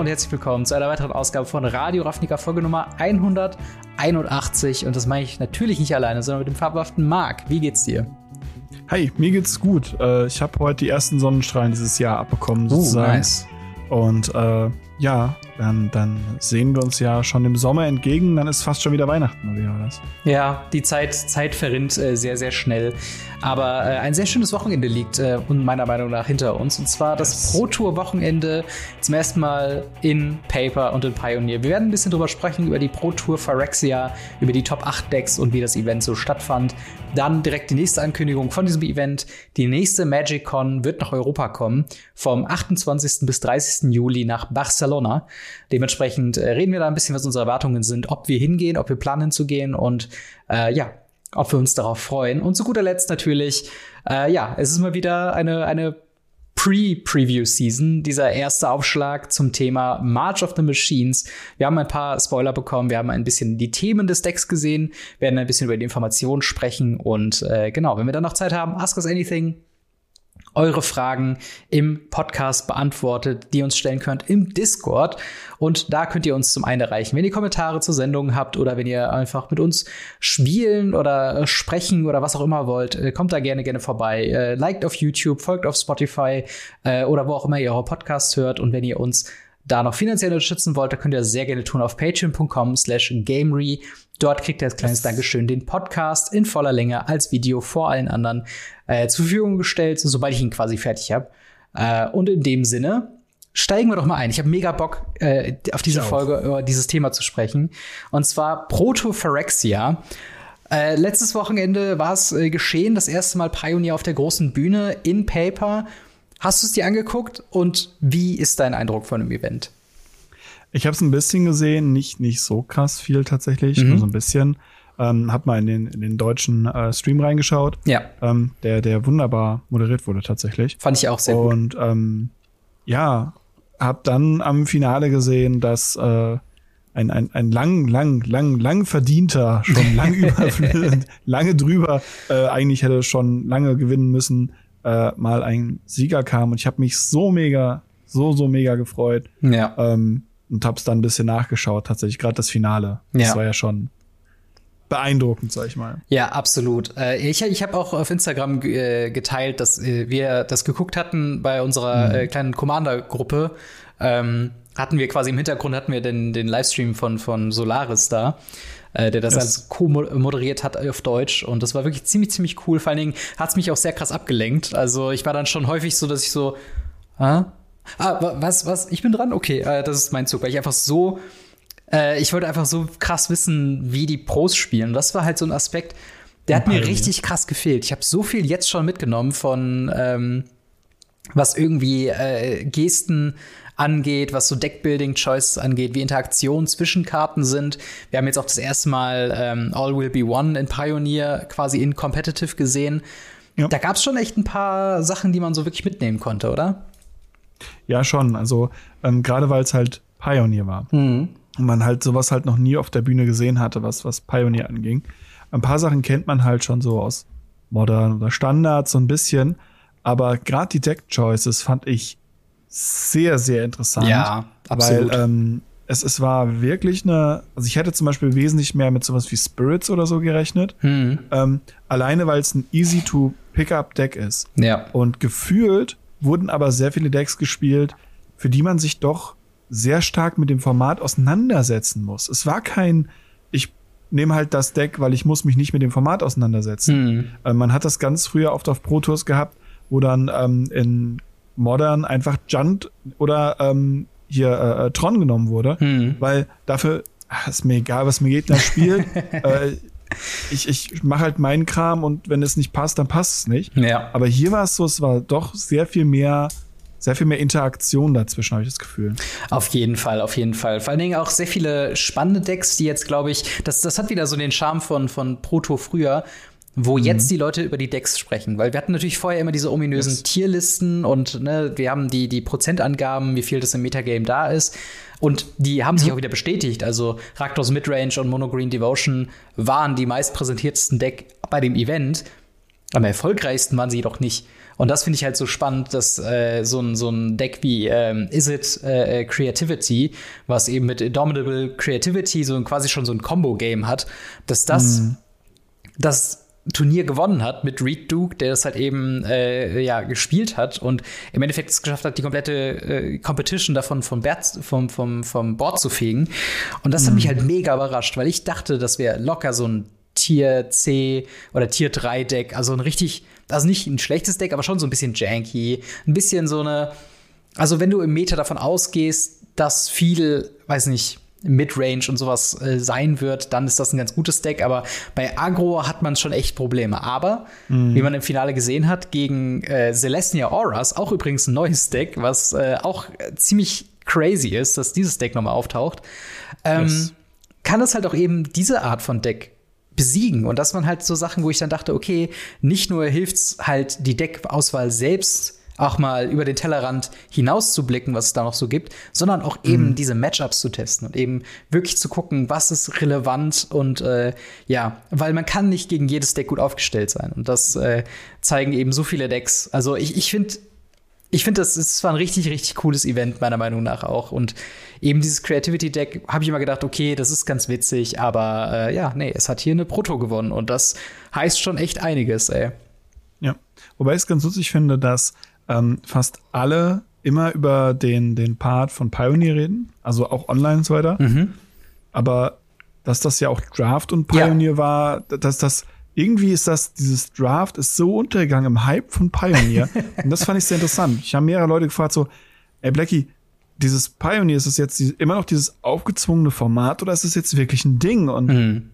und herzlich willkommen zu einer weiteren Ausgabe von Radio Ravnica Folge Nummer 181. Und das meine ich natürlich nicht alleine, sondern mit dem fabelhaften Marc. Wie geht's dir? Hi, mir geht's gut. Äh, ich habe heute die ersten Sonnenstrahlen dieses Jahr abbekommen, uh, sozusagen. Uh, nice. Und äh, ja, dann, dann sehen wir uns ja schon im Sommer entgegen. Dann ist fast schon wieder Weihnachten, oder wie war das? Ja, die Zeit, Zeit verrinnt äh, sehr, sehr schnell. Aber äh, ein sehr schönes Wochenende liegt äh, meiner Meinung nach hinter uns. Und zwar das yes. Pro Tour Wochenende zum ersten Mal in Paper und in Pioneer. Wir werden ein bisschen drüber sprechen, über die Pro Tour Phyrexia, über die Top 8 Decks und wie das Event so stattfand. Dann direkt die nächste Ankündigung von diesem Event. Die nächste Magic Con wird nach Europa kommen. Vom 28. bis 30. Juli nach Barcelona. Dementsprechend äh, reden wir da ein bisschen, was unsere Erwartungen sind, ob wir hingehen, ob wir planen zu gehen und äh, ja, ob wir uns darauf freuen. Und zu guter Letzt natürlich, äh, ja, es ist mal wieder eine, eine Pre-Preview-Season, dieser erste Aufschlag zum Thema March of the Machines. Wir haben ein paar Spoiler bekommen, wir haben ein bisschen die Themen des Decks gesehen, werden ein bisschen über die Informationen sprechen und äh, genau, wenn wir dann noch Zeit haben, ask us anything, eure Fragen im Podcast beantwortet, die ihr uns stellen könnt im Discord. Und da könnt ihr uns zum einen erreichen, wenn ihr Kommentare zur Sendung habt oder wenn ihr einfach mit uns spielen oder sprechen oder was auch immer wollt, äh, kommt da gerne, gerne vorbei. Äh, liked auf YouTube, folgt auf Spotify äh, oder wo auch immer ihr eure Podcasts hört. Und wenn ihr uns da noch finanziell unterstützen wollt, dann könnt ihr das sehr gerne tun auf patreon.com slash gamery. Dort kriegt ihr als kleines Dankeschön den Podcast in voller Länge als Video vor allen anderen äh, zur Verfügung gestellt, sobald ich ihn quasi fertig habe. Äh, und in dem Sinne steigen wir doch mal ein. Ich habe mega Bock, äh, auf diese Folge über dieses Thema zu sprechen. Und zwar Protophyrexia. Äh, letztes Wochenende war es äh, geschehen, das erste Mal Pioneer auf der großen Bühne in Paper. Hast du es dir angeguckt und wie ist dein Eindruck von dem Event? Ich habe es ein bisschen gesehen, nicht, nicht so krass viel tatsächlich, mhm. nur so ein bisschen. Ähm, hab mal in den, in den deutschen äh, Stream reingeschaut. Ja. Ähm, der, der wunderbar moderiert wurde tatsächlich. Fand ich auch sehr gut. Und ähm, ja, hab dann am Finale gesehen, dass äh, ein, ein, ein lang, lang, lang, lang verdienter, schon lang überflößend, lange drüber, äh, eigentlich hätte schon lange gewinnen müssen, äh, mal ein Sieger kam. Und ich habe mich so mega, so, so mega gefreut. Ja. Ähm, und hab's dann ein bisschen nachgeschaut, tatsächlich, gerade das Finale. Das ja. war ja schon beeindruckend, sag ich mal. Ja, absolut. Äh, ich ich habe auch auf Instagram äh, geteilt, dass äh, wir das geguckt hatten bei unserer mhm. kleinen Commander-Gruppe. Ähm, hatten wir quasi im Hintergrund hatten wir den, den Livestream von, von Solaris da. Der das yes. alles co-moderiert hat auf Deutsch. Und das war wirklich ziemlich, ziemlich cool. Vor allen Dingen hat es mich auch sehr krass abgelenkt. Also ich war dann schon häufig so, dass ich so, ah, ah was, was, ich bin dran? Okay, das ist mein Zug, weil ich einfach so äh, ich wollte einfach so krass wissen, wie die Pros spielen. Und das war halt so ein Aspekt, der hat mir richtig krass gefehlt. Ich habe so viel jetzt schon mitgenommen von, ähm, was irgendwie äh, Gesten angeht, was so Deckbuilding-Choices angeht, wie Interaktionen zwischen Karten sind. Wir haben jetzt auch das erste Mal ähm, All Will Be One in Pioneer quasi in Competitive gesehen. Ja. Da gab es schon echt ein paar Sachen, die man so wirklich mitnehmen konnte, oder? Ja, schon. Also ähm, gerade weil es halt Pioneer war. Mhm und man halt sowas halt noch nie auf der Bühne gesehen hatte, was, was Pioneer anging. Ein paar Sachen kennt man halt schon so aus Modern oder Standards so ein bisschen, aber gerade die Deck Choices fand ich sehr, sehr interessant. Ja, absolut. Weil ähm, es, es war wirklich eine, also ich hätte zum Beispiel wesentlich mehr mit sowas wie Spirits oder so gerechnet. Hm. Ähm, alleine weil es ein easy to pick up Deck ist. Ja. Und gefühlt wurden aber sehr viele Decks gespielt, für die man sich doch sehr stark mit dem Format auseinandersetzen muss. Es war kein, ich nehme halt das Deck, weil ich muss mich nicht mit dem Format auseinandersetzen. Mhm. Äh, man hat das ganz früher oft auf Pro Tours gehabt, wo dann ähm, in Modern einfach Junt oder ähm, hier äh, äh, Tron genommen wurde, mhm. weil dafür ach, ist mir egal, was mir Gegner spielt. äh, ich, ich mache halt meinen Kram und wenn es nicht passt, dann passt es nicht. Ja. Aber hier war es so, es war doch sehr viel mehr sehr viel mehr Interaktion dazwischen, habe ich das Gefühl. Auf jeden Fall, auf jeden Fall. Vor allen Dingen auch sehr viele spannende Decks, die jetzt, glaube ich, das, das hat wieder so den Charme von, von Proto früher, wo mhm. jetzt die Leute über die Decks sprechen. Weil wir hatten natürlich vorher immer diese ominösen yes. Tierlisten und ne, wir haben die, die Prozentangaben, wie viel das im Metagame da ist. Und die haben sich mhm. auch wieder bestätigt. Also Raktos Midrange und Monogreen Devotion waren die meistpräsentiertesten Deck bei dem Event. am erfolgreichsten waren sie doch nicht. Und das finde ich halt so spannend, dass äh, so, ein, so ein Deck wie ähm, Is It äh, Creativity, was eben mit Indomitable Creativity so quasi schon so ein Combo-Game hat, dass das, mm. das Turnier gewonnen hat mit Reed Duke, der das halt eben äh, ja gespielt hat und im Endeffekt es geschafft hat, die komplette äh, Competition davon vom, Bert, vom, vom, vom Board zu fegen. Und das mm. hat mich halt mega überrascht, weil ich dachte, das wäre locker so ein Tier C oder Tier 3 Deck, also ein richtig also nicht ein schlechtes Deck, aber schon so ein bisschen janky, ein bisschen so eine, also wenn du im Meta davon ausgehst, dass viel, weiß nicht, Midrange und sowas äh, sein wird, dann ist das ein ganz gutes Deck. Aber bei Agro hat man schon echt Probleme. Aber mhm. wie man im Finale gesehen hat, gegen äh, Celestia Auras, auch übrigens ein neues Deck, was äh, auch ziemlich crazy ist, dass dieses Deck nochmal auftaucht, ähm, yes. kann es halt auch eben diese Art von Deck besiegen. Und das waren halt so Sachen, wo ich dann dachte, okay, nicht nur hilft's halt die Deckauswahl selbst auch mal über den Tellerrand hinaus zu blicken, was es da noch so gibt, sondern auch eben mhm. diese Matchups zu testen und eben wirklich zu gucken, was ist relevant und äh, ja, weil man kann nicht gegen jedes Deck gut aufgestellt sein und das äh, zeigen eben so viele Decks. Also ich, ich finde ich finde, das ist zwar ein richtig, richtig cooles Event, meiner Meinung nach auch. Und eben dieses Creativity Deck habe ich immer gedacht, okay, das ist ganz witzig, aber äh, ja, nee, es hat hier eine Proto gewonnen und das heißt schon echt einiges, ey. Ja, wobei ich es ganz lustig finde, dass ähm, fast alle immer über den, den Part von Pioneer reden, also auch online und so weiter. Mhm. Aber dass das ja auch Draft und Pioneer ja. war, dass das irgendwie ist das, dieses Draft ist so untergegangen im Hype von Pioneer. und das fand ich sehr interessant. Ich habe mehrere Leute gefragt, so, ey Blackie, dieses Pioneer, ist es jetzt immer noch dieses aufgezwungene Format oder ist es jetzt wirklich ein Ding? Und mhm.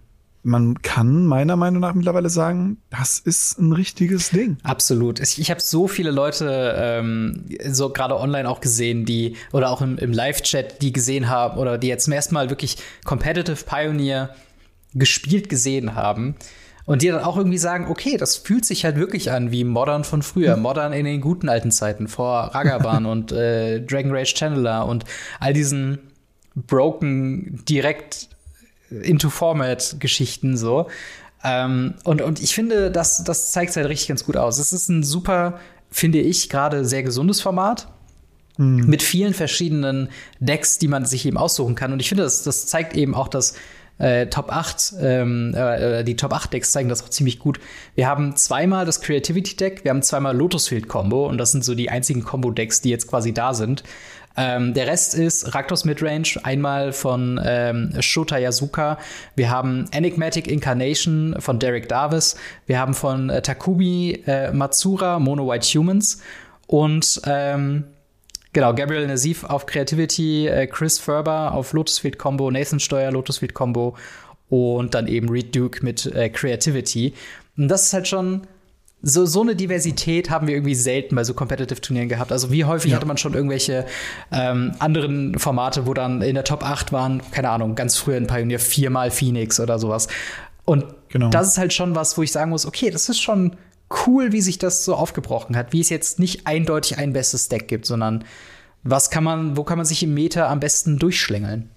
Man kann meiner Meinung nach mittlerweile sagen, das ist ein richtiges Ding. Absolut. Ich, ich habe so viele Leute ähm, so gerade online auch gesehen, die oder auch im, im Live-Chat, die gesehen haben oder die jetzt zum ersten Mal wirklich Competitive Pioneer gespielt gesehen haben und die dann auch irgendwie sagen, okay, das fühlt sich halt wirklich an wie Modern von früher, hm. Modern in den guten alten Zeiten, vor Ragavan und äh, Dragon Rage Channeler und all diesen broken, direkt into Format Geschichten so. Ähm, und, und ich finde, das, das zeigt halt richtig ganz gut aus. Es ist ein super, finde ich, gerade sehr gesundes Format. Mhm. Mit vielen verschiedenen Decks, die man sich eben aussuchen kann. Und ich finde, das, das zeigt eben auch, dass äh, Top 8, ähm, äh, die Top 8 Decks zeigen das auch ziemlich gut. Wir haben zweimal das Creativity Deck, wir haben zweimal Lotus Field Combo und das sind so die einzigen Combo Decks, die jetzt quasi da sind. Ähm, der Rest ist Raktos Midrange, einmal von ähm, Shota Yasuka. Wir haben Enigmatic Incarnation von Derek Davis. Wir haben von äh, Takumi äh, Matsura Mono White Humans. Und ähm, Genau, Gabriel Nazif auf Creativity, äh, Chris Ferber auf Lotus Field Combo, Nathan Steuer Lotus Field Combo und dann eben Reed Duke mit äh, Creativity. Und das ist halt schon so, so eine Diversität haben wir irgendwie selten bei so Competitive-Turnieren gehabt. Also wie häufig ja. hatte man schon irgendwelche ähm, anderen Formate, wo dann in der Top 8 waren, keine Ahnung, ganz früher in Pioneer viermal Phoenix oder sowas. Und genau. das ist halt schon was, wo ich sagen muss, okay, das ist schon cool, wie sich das so aufgebrochen hat, wie es jetzt nicht eindeutig ein bestes Deck gibt, sondern was kann man, wo kann man sich im Meta am besten durchschlängeln?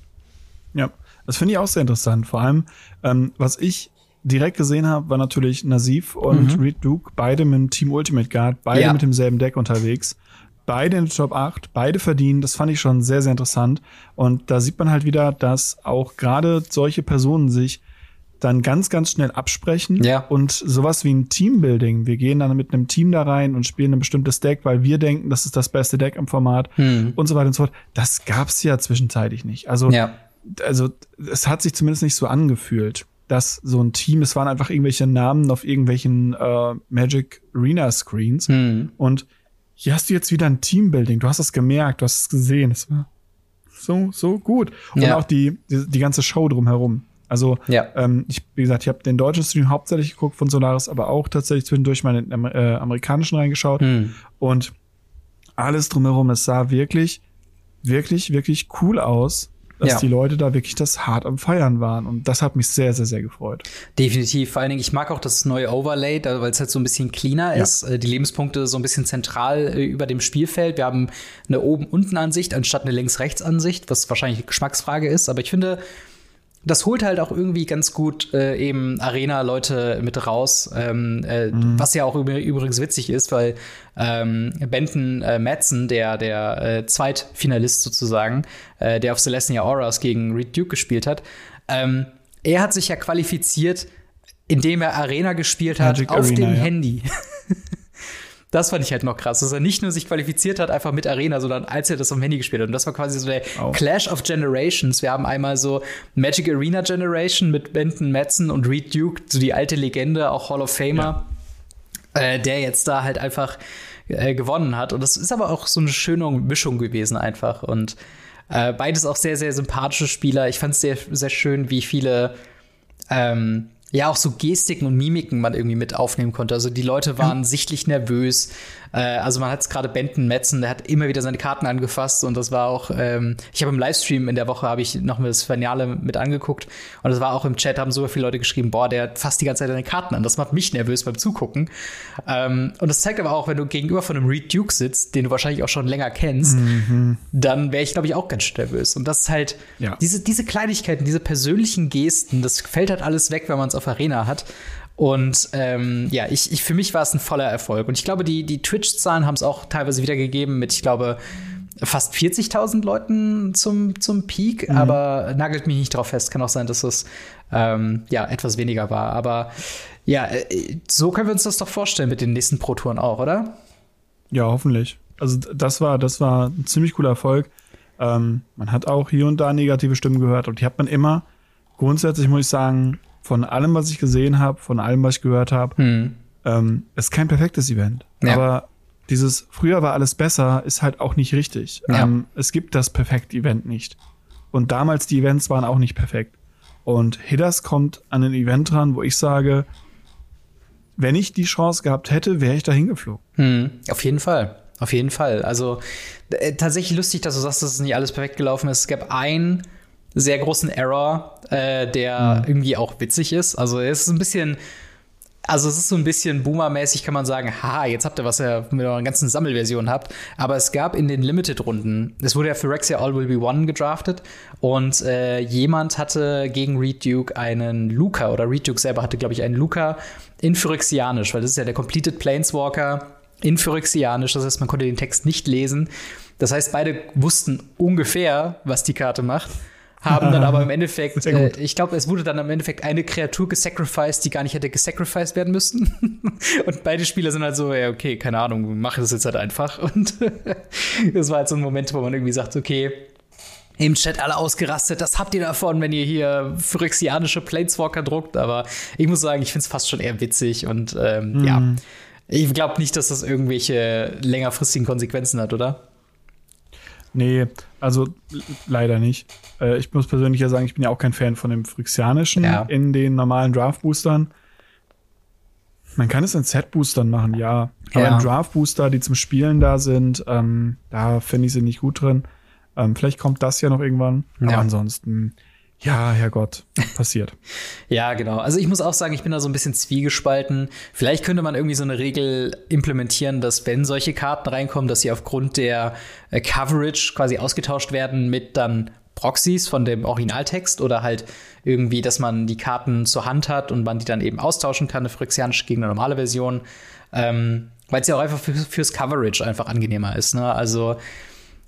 Ja, das finde ich auch sehr interessant. Vor allem, ähm, was ich direkt gesehen habe, war natürlich Nasif und mhm. Reed Duke, beide mit dem Team Ultimate Guard, beide ja. mit demselben Deck unterwegs. Beide in der Top 8, beide verdienen, das fand ich schon sehr, sehr interessant. Und da sieht man halt wieder, dass auch gerade solche Personen sich dann ganz, ganz schnell absprechen ja. und sowas wie ein Teambuilding. Wir gehen dann mit einem Team da rein und spielen ein bestimmtes Deck, weil wir denken, das ist das beste Deck im Format hm. und so weiter und so fort. Das gab's ja zwischenzeitlich nicht. Also, ja. also es hat sich zumindest nicht so angefühlt, dass so ein Team, es waren einfach irgendwelche Namen auf irgendwelchen äh, Magic Arena Screens hm. und hier hast du jetzt wieder ein Teambuilding. Du hast es gemerkt, du hast es gesehen. Es war so, so gut. Und ja. auch die, die, die ganze Show drumherum. Also, ja. ähm, ich, wie gesagt, ich habe den deutschen Stream hauptsächlich geguckt von Solaris, aber auch tatsächlich zwischendurch mal den äh, amerikanischen reingeschaut. Hm. Und alles drumherum, es sah wirklich, wirklich, wirklich cool aus, dass ja. die Leute da wirklich das hart am Feiern waren. Und das hat mich sehr, sehr, sehr gefreut. Definitiv. Vor allen Dingen, ich mag auch das neue Overlay, weil es halt so ein bisschen cleaner ja. ist. Äh, die Lebenspunkte so ein bisschen zentral äh, über dem Spielfeld. Wir haben eine Oben-Unten-Ansicht anstatt eine Links-Rechts-Ansicht, was wahrscheinlich eine Geschmacksfrage ist. Aber ich finde, das holt halt auch irgendwie ganz gut äh, eben Arena-Leute mit raus, ähm, äh, mhm. was ja auch übrigens witzig ist, weil ähm, Benton äh, Madsen, der, der äh, Zweitfinalist sozusagen, äh, der auf Celestia Auras gegen Reed Duke gespielt hat, ähm, er hat sich ja qualifiziert, indem er Arena gespielt hat Magic auf Arena, dem ja. Handy. Das fand ich halt noch krass, dass er nicht nur sich qualifiziert hat, einfach mit Arena, sondern als er das am Handy gespielt hat. Und das war quasi so der oh. Clash of Generations. Wir haben einmal so Magic Arena Generation mit Benton Madsen und Reed Duke, so die alte Legende, auch Hall of Famer, ja. äh, der jetzt da halt einfach äh, gewonnen hat. Und das ist aber auch so eine schöne Mischung gewesen einfach. Und äh, beides auch sehr, sehr sympathische Spieler. Ich fand es sehr, sehr schön, wie viele ähm, ja auch so Gestiken und Mimiken man irgendwie mit aufnehmen konnte. Also die Leute waren sichtlich nervös. Äh, also man hat es gerade Benton Metzen, der hat immer wieder seine Karten angefasst und das war auch, ähm, ich habe im Livestream in der Woche habe ich noch mal das Finale mit angeguckt und das war auch im Chat, haben so viele Leute geschrieben, boah, der fasst die ganze Zeit seine Karten an. Das macht mich nervös beim Zugucken. Ähm, und das zeigt aber auch, wenn du gegenüber von einem Reed Duke sitzt, den du wahrscheinlich auch schon länger kennst, mhm. dann wäre ich, glaube ich, auch ganz nervös. Und das ist halt, ja. diese, diese Kleinigkeiten, diese persönlichen Gesten, das fällt halt alles weg, wenn man es auf Arena hat. Und ähm, ja, ich, ich, für mich war es ein voller Erfolg. Und ich glaube, die, die Twitch-Zahlen haben es auch teilweise wiedergegeben mit, ich glaube, fast 40.000 Leuten zum, zum Peak. Mhm. Aber nagelt mich nicht drauf fest. Kann auch sein, dass es ähm, ja, etwas weniger war. Aber ja, äh, so können wir uns das doch vorstellen mit den nächsten Pro-Touren auch, oder? Ja, hoffentlich. Also das war, das war ein ziemlich cooler Erfolg. Ähm, man hat auch hier und da negative Stimmen gehört und die hat man immer. Grundsätzlich muss ich sagen, von allem, was ich gesehen habe, von allem, was ich gehört habe, hm. ähm, ist kein perfektes Event. Ja. Aber dieses früher war alles besser ist halt auch nicht richtig. Ja. Ähm, es gibt das perfekte Event nicht. Und damals die Events waren auch nicht perfekt. Und Hidders kommt an ein Event ran, wo ich sage, wenn ich die Chance gehabt hätte, wäre ich da hingeflogen. Hm, auf jeden Fall. Auf jeden Fall. Also äh, tatsächlich lustig, dass du sagst, dass es nicht alles perfekt gelaufen ist. Es gab ein sehr großen Error, äh, der mhm. irgendwie auch witzig ist. Also es ist ein bisschen, also es ist so ein bisschen Boomer-mäßig, kann man sagen, ha, jetzt habt ihr, was ihr mit euren ganzen Sammelversionen habt. Aber es gab in den Limited-Runden, es wurde ja für Rexia All Will Be One gedraftet und äh, jemand hatte gegen Reed Duke einen Luca oder Reed Duke selber hatte, glaube ich, einen Luca in Phyrexianisch, weil das ist ja der Completed Planeswalker in Phyrexianisch, das heißt, man konnte den Text nicht lesen. Das heißt, beide wussten ungefähr, was die Karte macht haben dann aber im Endeffekt, äh, ich glaube, es wurde dann im Endeffekt eine Kreatur gesacrificed, die gar nicht hätte gesacrificed werden müssen. und beide Spieler sind halt so, ja, okay, keine Ahnung, mache das jetzt halt einfach. Und das war halt so ein Moment, wo man irgendwie sagt, okay, im Chat alle ausgerastet, das habt ihr davon, wenn ihr hier phyrexianische Planeswalker druckt. Aber ich muss sagen, ich finde es fast schon eher witzig und ähm, mhm. ja. Ich glaube nicht, dass das irgendwelche längerfristigen Konsequenzen hat, oder? Nee, also leider nicht. Äh, ich muss persönlich ja sagen, ich bin ja auch kein Fan von dem Phyrexianischen ja. in den normalen Draft-Boostern. Man kann es in Set-Boostern machen, ja. Aber ja. in Draft-Booster, die zum Spielen da sind, ähm, da finde ich sie nicht gut drin. Ähm, vielleicht kommt das ja noch irgendwann. Aber ja. ansonsten, ja, Herrgott, passiert. ja, genau. Also ich muss auch sagen, ich bin da so ein bisschen zwiegespalten. Vielleicht könnte man irgendwie so eine Regel implementieren, dass wenn solche Karten reinkommen, dass sie aufgrund der äh, Coverage quasi ausgetauscht werden mit dann Proxys von dem Originaltext oder halt irgendwie, dass man die Karten zur Hand hat und man die dann eben austauschen kann, eine phyrexianische gegen eine normale Version. Ähm, Weil es ja auch einfach für, fürs Coverage einfach angenehmer ist. Ne? Also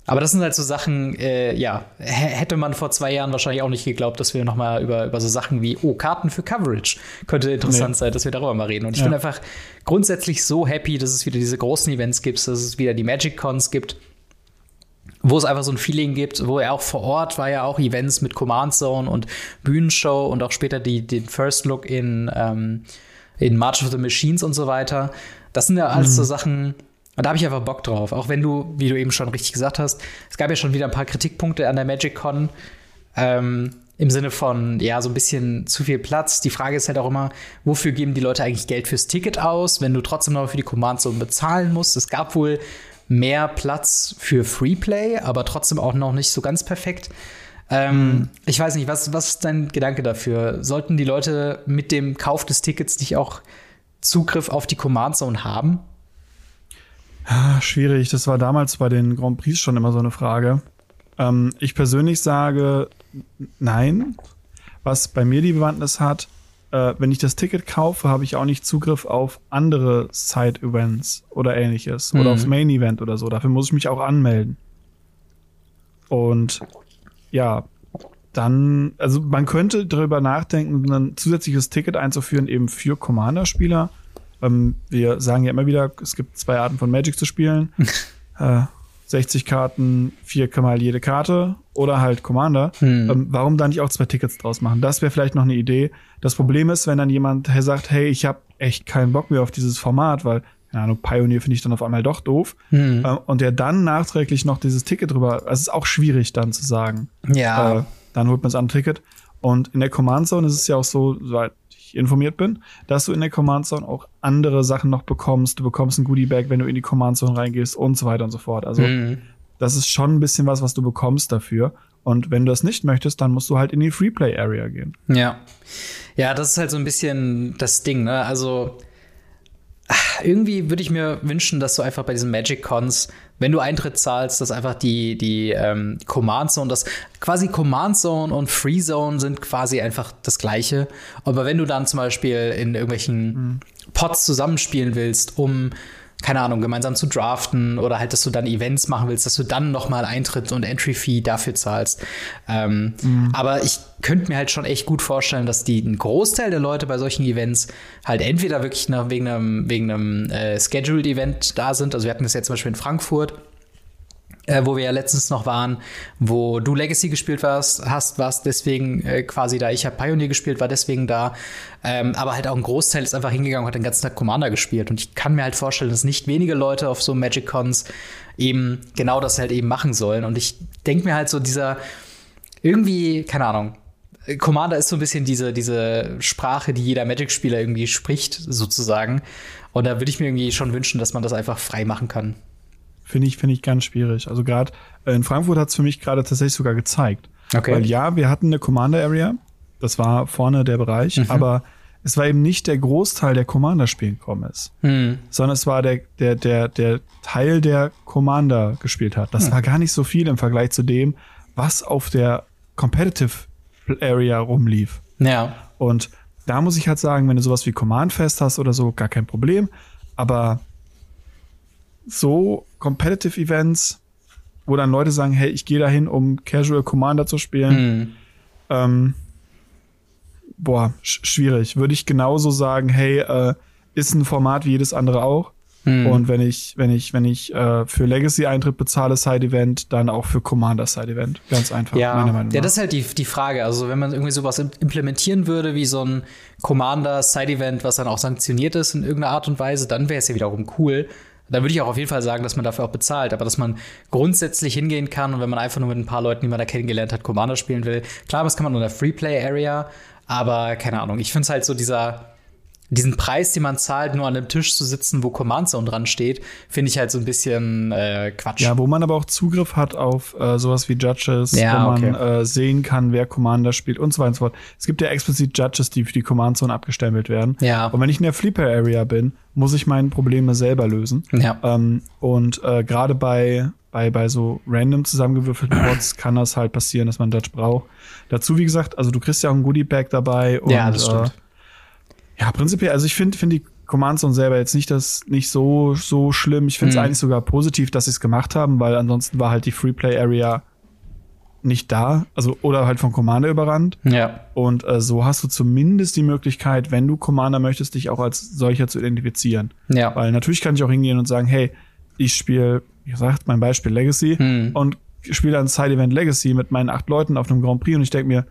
aber das sind halt so Sachen, äh, ja, hätte man vor zwei Jahren wahrscheinlich auch nicht geglaubt, dass wir noch mal über, über so Sachen wie, oh, Karten für Coverage könnte interessant nee. sein, dass wir darüber mal reden. Und ich ja. bin einfach grundsätzlich so happy, dass es wieder diese großen Events gibt, dass es wieder die Magic Cons gibt, wo es einfach so ein Feeling gibt, wo er auch vor Ort war ja auch Events mit Command Zone und Bühnenshow und auch später die, den First Look in, ähm, in March of the Machines und so weiter. Das sind ja alles mhm. so Sachen, und da habe ich einfach Bock drauf. Auch wenn du, wie du eben schon richtig gesagt hast, es gab ja schon wieder ein paar Kritikpunkte an der Magic Con. Ähm, Im Sinne von, ja, so ein bisschen zu viel Platz. Die Frage ist halt auch immer, wofür geben die Leute eigentlich Geld fürs Ticket aus, wenn du trotzdem noch für die Command Zone bezahlen musst? Es gab wohl mehr Platz für Freeplay, aber trotzdem auch noch nicht so ganz perfekt. Ähm. Ich weiß nicht, was, was ist dein Gedanke dafür? Sollten die Leute mit dem Kauf des Tickets nicht auch Zugriff auf die Command Zone haben? Ja, schwierig. Das war damals bei den Grand Prix schon immer so eine Frage. Ähm, ich persönlich sage nein, Was bei mir die Bewandtnis hat, äh, wenn ich das Ticket kaufe, habe ich auch nicht Zugriff auf andere Side-Events oder ähnliches. Mhm. Oder aufs Main-Event oder so. Dafür muss ich mich auch anmelden. Und ja, dann, also man könnte darüber nachdenken, ein zusätzliches Ticket einzuführen, eben für Commander-Spieler. Ähm, wir sagen ja immer wieder, es gibt zwei Arten von Magic zu spielen. äh, 60 Karten, viermal jede Karte oder halt Commander. Hm. Ähm, warum da nicht auch zwei Tickets draus machen? Das wäre vielleicht noch eine Idee. Das Problem ist, wenn dann jemand sagt, hey, ich habe echt keinen Bock mehr auf dieses Format, weil keine Ahnung, Pioneer finde ich dann auf einmal doch doof. Hm. Äh, und der dann nachträglich noch dieses Ticket drüber, also es ist auch schwierig dann zu sagen. Ja. Äh, dann holt man es an Ticket. Und in der Command Zone ist es ja auch so, soweit informiert bin, dass du in der Command Zone auch andere Sachen noch bekommst. Du bekommst ein Goodie Bag, wenn du in die Command Zone reingehst und so weiter und so fort. Also mhm. das ist schon ein bisschen was, was du bekommst dafür. Und wenn du das nicht möchtest, dann musst du halt in die Freeplay Area gehen. Ja. Ja, das ist halt so ein bisschen das Ding, ne? Also irgendwie würde ich mir wünschen, dass du einfach bei diesen Magic Cons, wenn du Eintritt zahlst, dass einfach die, die ähm, Command Zone, das quasi Command Zone und Free Zone sind quasi einfach das gleiche. Aber wenn du dann zum Beispiel in irgendwelchen mhm. Pots zusammenspielen willst, um keine Ahnung, gemeinsam zu draften oder halt, dass du dann Events machen willst, dass du dann nochmal Eintritt und Entry-Fee dafür zahlst. Ähm, mhm. Aber ich könnte mir halt schon echt gut vorstellen, dass die ein Großteil der Leute bei solchen Events halt entweder wirklich nach, wegen einem, wegen einem äh, Scheduled-Event da sind. Also wir hatten das jetzt zum Beispiel in Frankfurt äh, wo wir ja letztens noch waren, wo du Legacy gespielt warst, hast, warst deswegen äh, quasi da. Ich habe Pioneer gespielt, war deswegen da. Ähm, aber halt auch ein Großteil ist einfach hingegangen und hat den ganzen Tag Commander gespielt. Und ich kann mir halt vorstellen, dass nicht wenige Leute auf so Magic Cons eben genau das halt eben machen sollen. Und ich denke mir halt so dieser irgendwie, keine Ahnung, Commander ist so ein bisschen diese, diese Sprache, die jeder Magic-Spieler irgendwie spricht, sozusagen. Und da würde ich mir irgendwie schon wünschen, dass man das einfach frei machen kann. Finde ich, finde ich ganz schwierig. Also gerade äh, in Frankfurt hat es für mich gerade tatsächlich sogar gezeigt. Okay. Weil ja, wir hatten eine Commander Area, das war vorne der Bereich, mhm. aber es war eben nicht der Großteil, der Commander spielen gekommen ist, mhm. sondern es war der, der, der, der Teil, der Commander gespielt hat. Das mhm. war gar nicht so viel im Vergleich zu dem, was auf der Competitive Area rumlief. Ja. Und da muss ich halt sagen, wenn du sowas wie Command Fest hast oder so, gar kein Problem. Aber so Competitive Events, wo dann Leute sagen, hey, ich gehe dahin, um Casual Commander zu spielen. Mhm. Ähm, boah, sch schwierig. Würde ich genauso sagen, hey, äh, ist ein Format wie jedes andere auch. Mhm. Und wenn ich, wenn ich, wenn ich äh, für Legacy Eintritt bezahle, Side Event, dann auch für Commander Side Event. Ganz einfach, ja. meiner Meinung nach. Ja, das ist halt die, die Frage. Also, wenn man irgendwie sowas implementieren würde, wie so ein Commander Side Event, was dann auch sanktioniert ist in irgendeiner Art und Weise, dann wäre es ja wiederum cool. Da würde ich auch auf jeden Fall sagen, dass man dafür auch bezahlt, aber dass man grundsätzlich hingehen kann und wenn man einfach nur mit ein paar Leuten, die man da kennengelernt hat, Commander spielen will. Klar, das kann man in der Freeplay-Area, aber keine Ahnung. Ich finde es halt so dieser, diesen Preis, den man zahlt, nur an einem Tisch zu sitzen, wo Command Zone dran steht, finde ich halt so ein bisschen äh, Quatsch. Ja, wo man aber auch Zugriff hat auf äh, sowas wie Judges, ja, wo man okay. äh, sehen kann, wer Commander spielt und so weiter und so fort. Es gibt ja explizit Judges, die für die Command Zone abgestempelt werden. Ja. Und wenn ich in der Flipper Area bin, muss ich meine Probleme selber lösen. Ja. Ähm, und äh, gerade bei bei, bei so random zusammengewürfelten Bots kann das halt passieren, dass man Judge braucht. Dazu, wie gesagt, also du kriegst ja auch ein Goodie Bag dabei. Und, ja, das stimmt. Ja, prinzipiell, also ich finde finde die Command Zone selber jetzt nicht das nicht so so schlimm. Ich finde es mhm. eigentlich sogar positiv, dass sie es gemacht haben, weil ansonsten war halt die Freeplay Area nicht da, also oder halt von Commander überrannt. Ja. Und äh, so hast du zumindest die Möglichkeit, wenn du Commander möchtest, dich auch als solcher zu identifizieren. Ja. Weil natürlich kann ich auch hingehen und sagen, hey, ich spiele, wie gesagt, mein Beispiel Legacy hm. und spiele dann Side Event Legacy mit meinen acht Leuten auf einem Grand Prix und ich denke mir,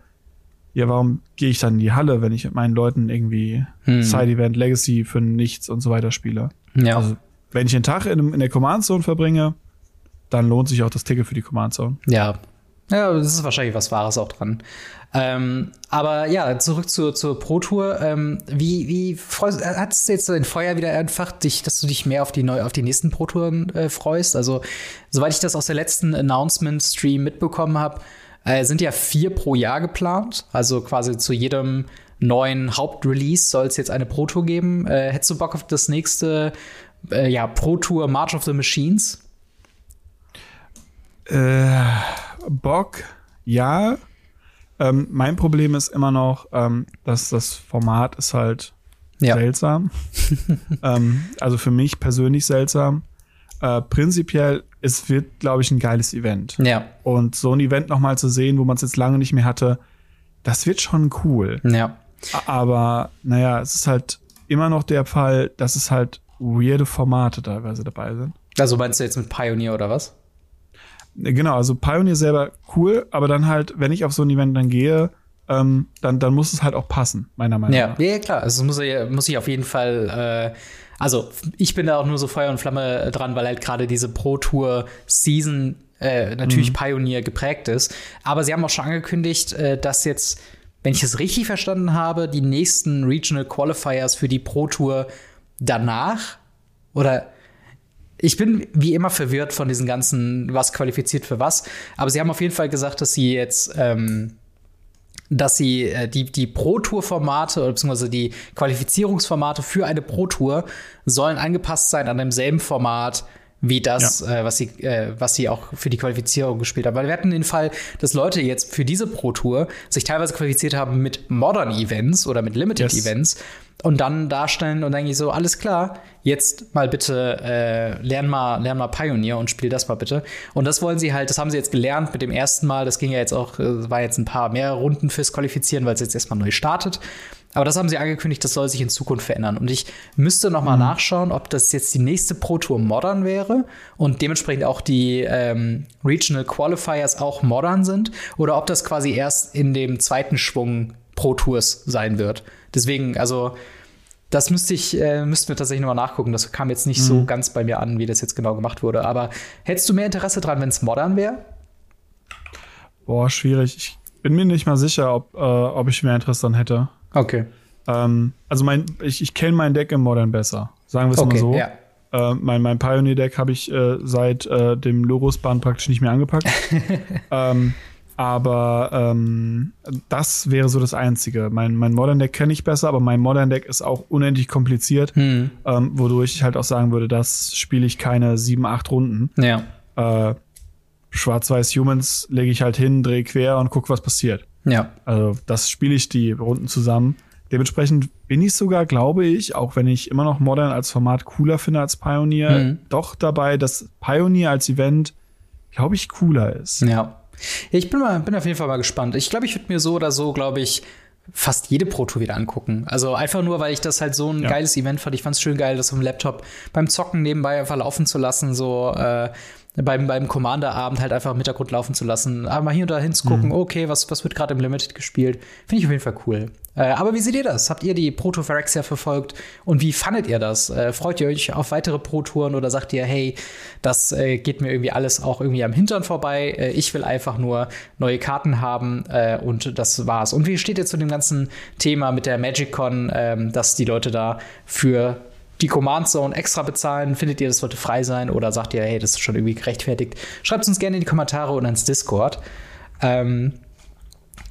ja, warum gehe ich dann in die Halle, wenn ich mit meinen Leuten irgendwie hm. Side-Event, Legacy für nichts und so weiter spiele? Ja. Also, wenn ich einen Tag in, in der Command-Zone verbringe, dann lohnt sich auch das Ticket für die Command-Zone. Ja. Ja, das ist wahrscheinlich was Wahres auch dran. Ähm, aber ja, zurück zur, zur Pro Tour. Ähm, wie, wie freust, hat es jetzt dein Feuer wieder entfacht, dich, dass du dich mehr auf die neu, auf die nächsten Pro Touren äh, freust? Also, soweit ich das aus der letzten Announcement-Stream mitbekommen habe, äh, sind ja vier pro Jahr geplant. Also quasi zu jedem neuen Hauptrelease soll es jetzt eine Pro Tour geben. Äh, hättest du Bock auf das nächste äh, ja, Pro Tour March of the Machines? Äh, Bock, ja. Ähm, mein Problem ist immer noch, ähm, dass das Format ist halt ja. seltsam. ähm, also für mich persönlich seltsam. Äh, prinzipiell, es wird, glaube ich, ein geiles Event. Ja. Und so ein Event noch mal zu sehen, wo man es jetzt lange nicht mehr hatte, das wird schon cool. Ja. Aber naja, es ist halt immer noch der Fall, dass es halt weirde Formate teilweise dabei sind. Also meinst du jetzt mit Pioneer oder was? Genau, also Pioneer selber cool, aber dann halt, wenn ich auf so ein Event dann gehe, ähm, dann, dann muss es halt auch passen, meiner Meinung ja. nach. Ja, klar. Also muss, muss ich auf jeden Fall, äh, also ich bin da auch nur so Feuer und Flamme dran, weil halt gerade diese Pro Tour Season äh, natürlich mhm. Pioneer geprägt ist. Aber sie haben auch schon angekündigt, äh, dass jetzt, wenn ich es richtig verstanden habe, die nächsten Regional Qualifiers für die Pro Tour danach oder ich bin wie immer verwirrt von diesen ganzen, was qualifiziert für was. Aber sie haben auf jeden Fall gesagt, dass sie jetzt, ähm, dass sie äh, die, die Pro-Tour-Formate beziehungsweise die Qualifizierungsformate für eine Pro-Tour sollen angepasst sein an demselben Format wie das, ja. äh, was sie, äh, was sie auch für die Qualifizierung gespielt haben. Weil wir hatten den Fall, dass Leute jetzt für diese Pro Tour sich teilweise qualifiziert haben mit Modern Events oder mit Limited yes. Events und dann darstellen und eigentlich so, alles klar, jetzt mal bitte äh, lern mal, lern mal Pioneer und spiel das mal bitte. Und das wollen sie halt, das haben sie jetzt gelernt mit dem ersten Mal. Das ging ja jetzt auch, äh, war jetzt ein paar mehr Runden fürs Qualifizieren, weil es jetzt erstmal neu startet. Aber das haben sie angekündigt, das soll sich in Zukunft verändern. Und ich müsste noch mal mhm. nachschauen, ob das jetzt die nächste Pro Tour modern wäre und dementsprechend auch die ähm, Regional Qualifiers auch modern sind oder ob das quasi erst in dem zweiten Schwung Pro Tours sein wird. Deswegen, also das müsste ich, äh, müssten wir tatsächlich nochmal nachgucken. Das kam jetzt nicht mhm. so ganz bei mir an, wie das jetzt genau gemacht wurde. Aber hättest du mehr Interesse dran, wenn es modern wäre? Boah, schwierig. Ich bin mir nicht mal sicher, ob, äh, ob ich mehr Interesse dran hätte. Okay. Ähm, also mein, ich, ich kenne mein Deck im Modern besser. Sagen wir es okay, mal so. Ja. Äh, mein, mein Pioneer-Deck habe ich äh, seit äh, dem Logos-Band praktisch nicht mehr angepackt. ähm, aber ähm, das wäre so das Einzige. Mein, mein Modern Deck kenne ich besser, aber mein Modern Deck ist auch unendlich kompliziert, hm. ähm, wodurch ich halt auch sagen würde, das spiele ich keine sieben, acht Runden. Ja. Äh, Schwarz-Weiß Humans lege ich halt hin, drehe quer und gucke, was passiert. Ja. Also das spiele ich die Runden zusammen. Dementsprechend bin ich sogar, glaube ich, auch wenn ich immer noch Modern als Format cooler finde als Pioneer, mhm. doch dabei, dass Pioneer als Event, glaube ich, cooler ist. Ja. Ich bin mal, bin auf jeden Fall mal gespannt. Ich glaube, ich würde mir so oder so, glaube ich, fast jede Pro Tour wieder angucken. Also einfach nur, weil ich das halt so ein ja. geiles Event fand. Ich fand es schön geil, das auf dem Laptop beim Zocken nebenbei einfach laufen zu lassen. So, äh, beim, beim Commander-Abend halt einfach im Hintergrund laufen zu lassen. Aber mal hier und da hinzugucken, mhm. okay, was, was wird gerade im Limited gespielt. Finde ich auf jeden Fall cool. Äh, aber wie seht ihr das? Habt ihr die Proto Phyrexia verfolgt? Und wie fandet ihr das? Äh, freut ihr euch auf weitere Pro-Touren oder sagt ihr, hey, das äh, geht mir irgendwie alles auch irgendwie am Hintern vorbei? Äh, ich will einfach nur neue Karten haben äh, und das war's. Und wie steht ihr zu dem ganzen Thema mit der MagicCon, ähm, dass die Leute da für die Command Zone extra bezahlen? Findet ihr, das sollte frei sein? Oder sagt ihr, hey, das ist schon irgendwie gerechtfertigt? Schreibt es uns gerne in die Kommentare und ans Discord. Ähm,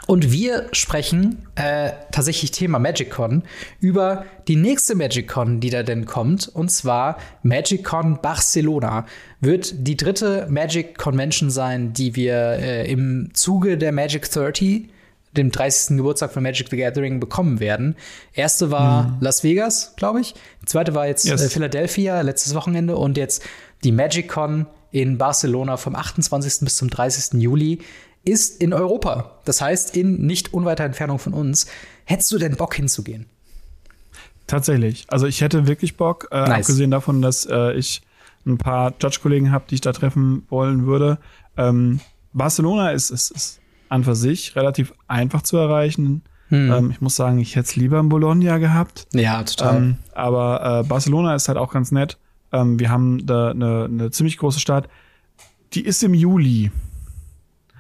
und wir sprechen äh, tatsächlich Thema MagicCon über die nächste MagicCon, die da denn kommt. Und zwar MagicCon Barcelona. Wird die dritte Magic Convention sein, die wir äh, im Zuge der Magic 30 dem 30. Geburtstag von Magic the Gathering bekommen werden. Erste war mhm. Las Vegas, glaube ich. zweite war jetzt yes. äh, Philadelphia, letztes Wochenende. Und jetzt die MagicCon in Barcelona vom 28. bis zum 30. Juli ist in Europa. Das heißt, in nicht unweiter Entfernung von uns. Hättest du denn Bock hinzugehen? Tatsächlich. Also ich hätte wirklich Bock, äh, nice. abgesehen davon, dass äh, ich ein paar Judge-Kollegen habe, die ich da treffen wollen würde. Ähm, Barcelona ist, ist, ist an für sich relativ einfach zu erreichen. Hm. Ähm, ich muss sagen, ich hätte es lieber in Bologna gehabt. Ja, total. Ähm, aber äh, Barcelona ist halt auch ganz nett. Ähm, wir haben da eine, eine ziemlich große Stadt. Die ist im Juli.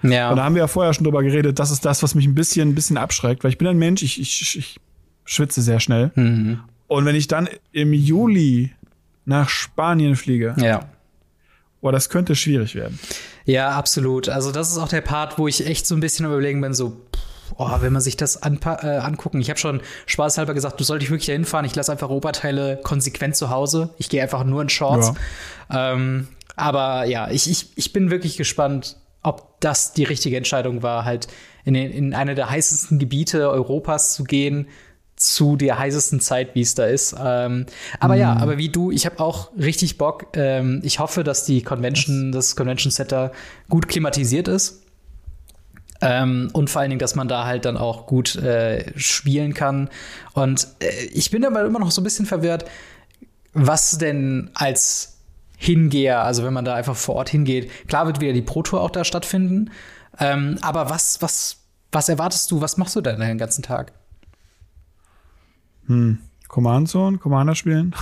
Ja. Und da haben wir ja vorher schon drüber geredet. Das ist das, was mich ein bisschen, ein bisschen abschreckt, weil ich bin ein Mensch, ich, ich, ich schwitze sehr schnell. Mhm. Und wenn ich dann im Juli nach Spanien fliege, ja. Boah, das könnte schwierig werden. Ja, absolut. Also das ist auch der Part, wo ich echt so ein bisschen überlegen bin, so, oh, wenn man sich das äh, angucken. Ich habe schon spaßhalber gesagt, du solltest wirklich hinfahren. Ich lasse einfach Oberteile konsequent zu Hause. Ich gehe einfach nur in Shorts. Ja. Ähm, aber ja, ich, ich, ich bin wirklich gespannt, ob das die richtige Entscheidung war, halt in, den, in eine der heißesten Gebiete Europas zu gehen, zu der heißesten Zeit, wie es da ist. Ähm, aber mm. ja, aber wie du, ich habe auch richtig Bock. Ähm, ich hoffe, dass die Convention, das Convention Center gut klimatisiert ist. Ähm, und vor allen Dingen, dass man da halt dann auch gut äh, spielen kann. Und äh, ich bin aber immer noch so ein bisschen verwirrt, was denn als Hingeher, also wenn man da einfach vor Ort hingeht, klar wird wieder die Pro Tour auch da stattfinden. Ähm, aber was, was, was erwartest du, was machst du denn den ganzen Tag? Hm. Command Zone, Commander spielen.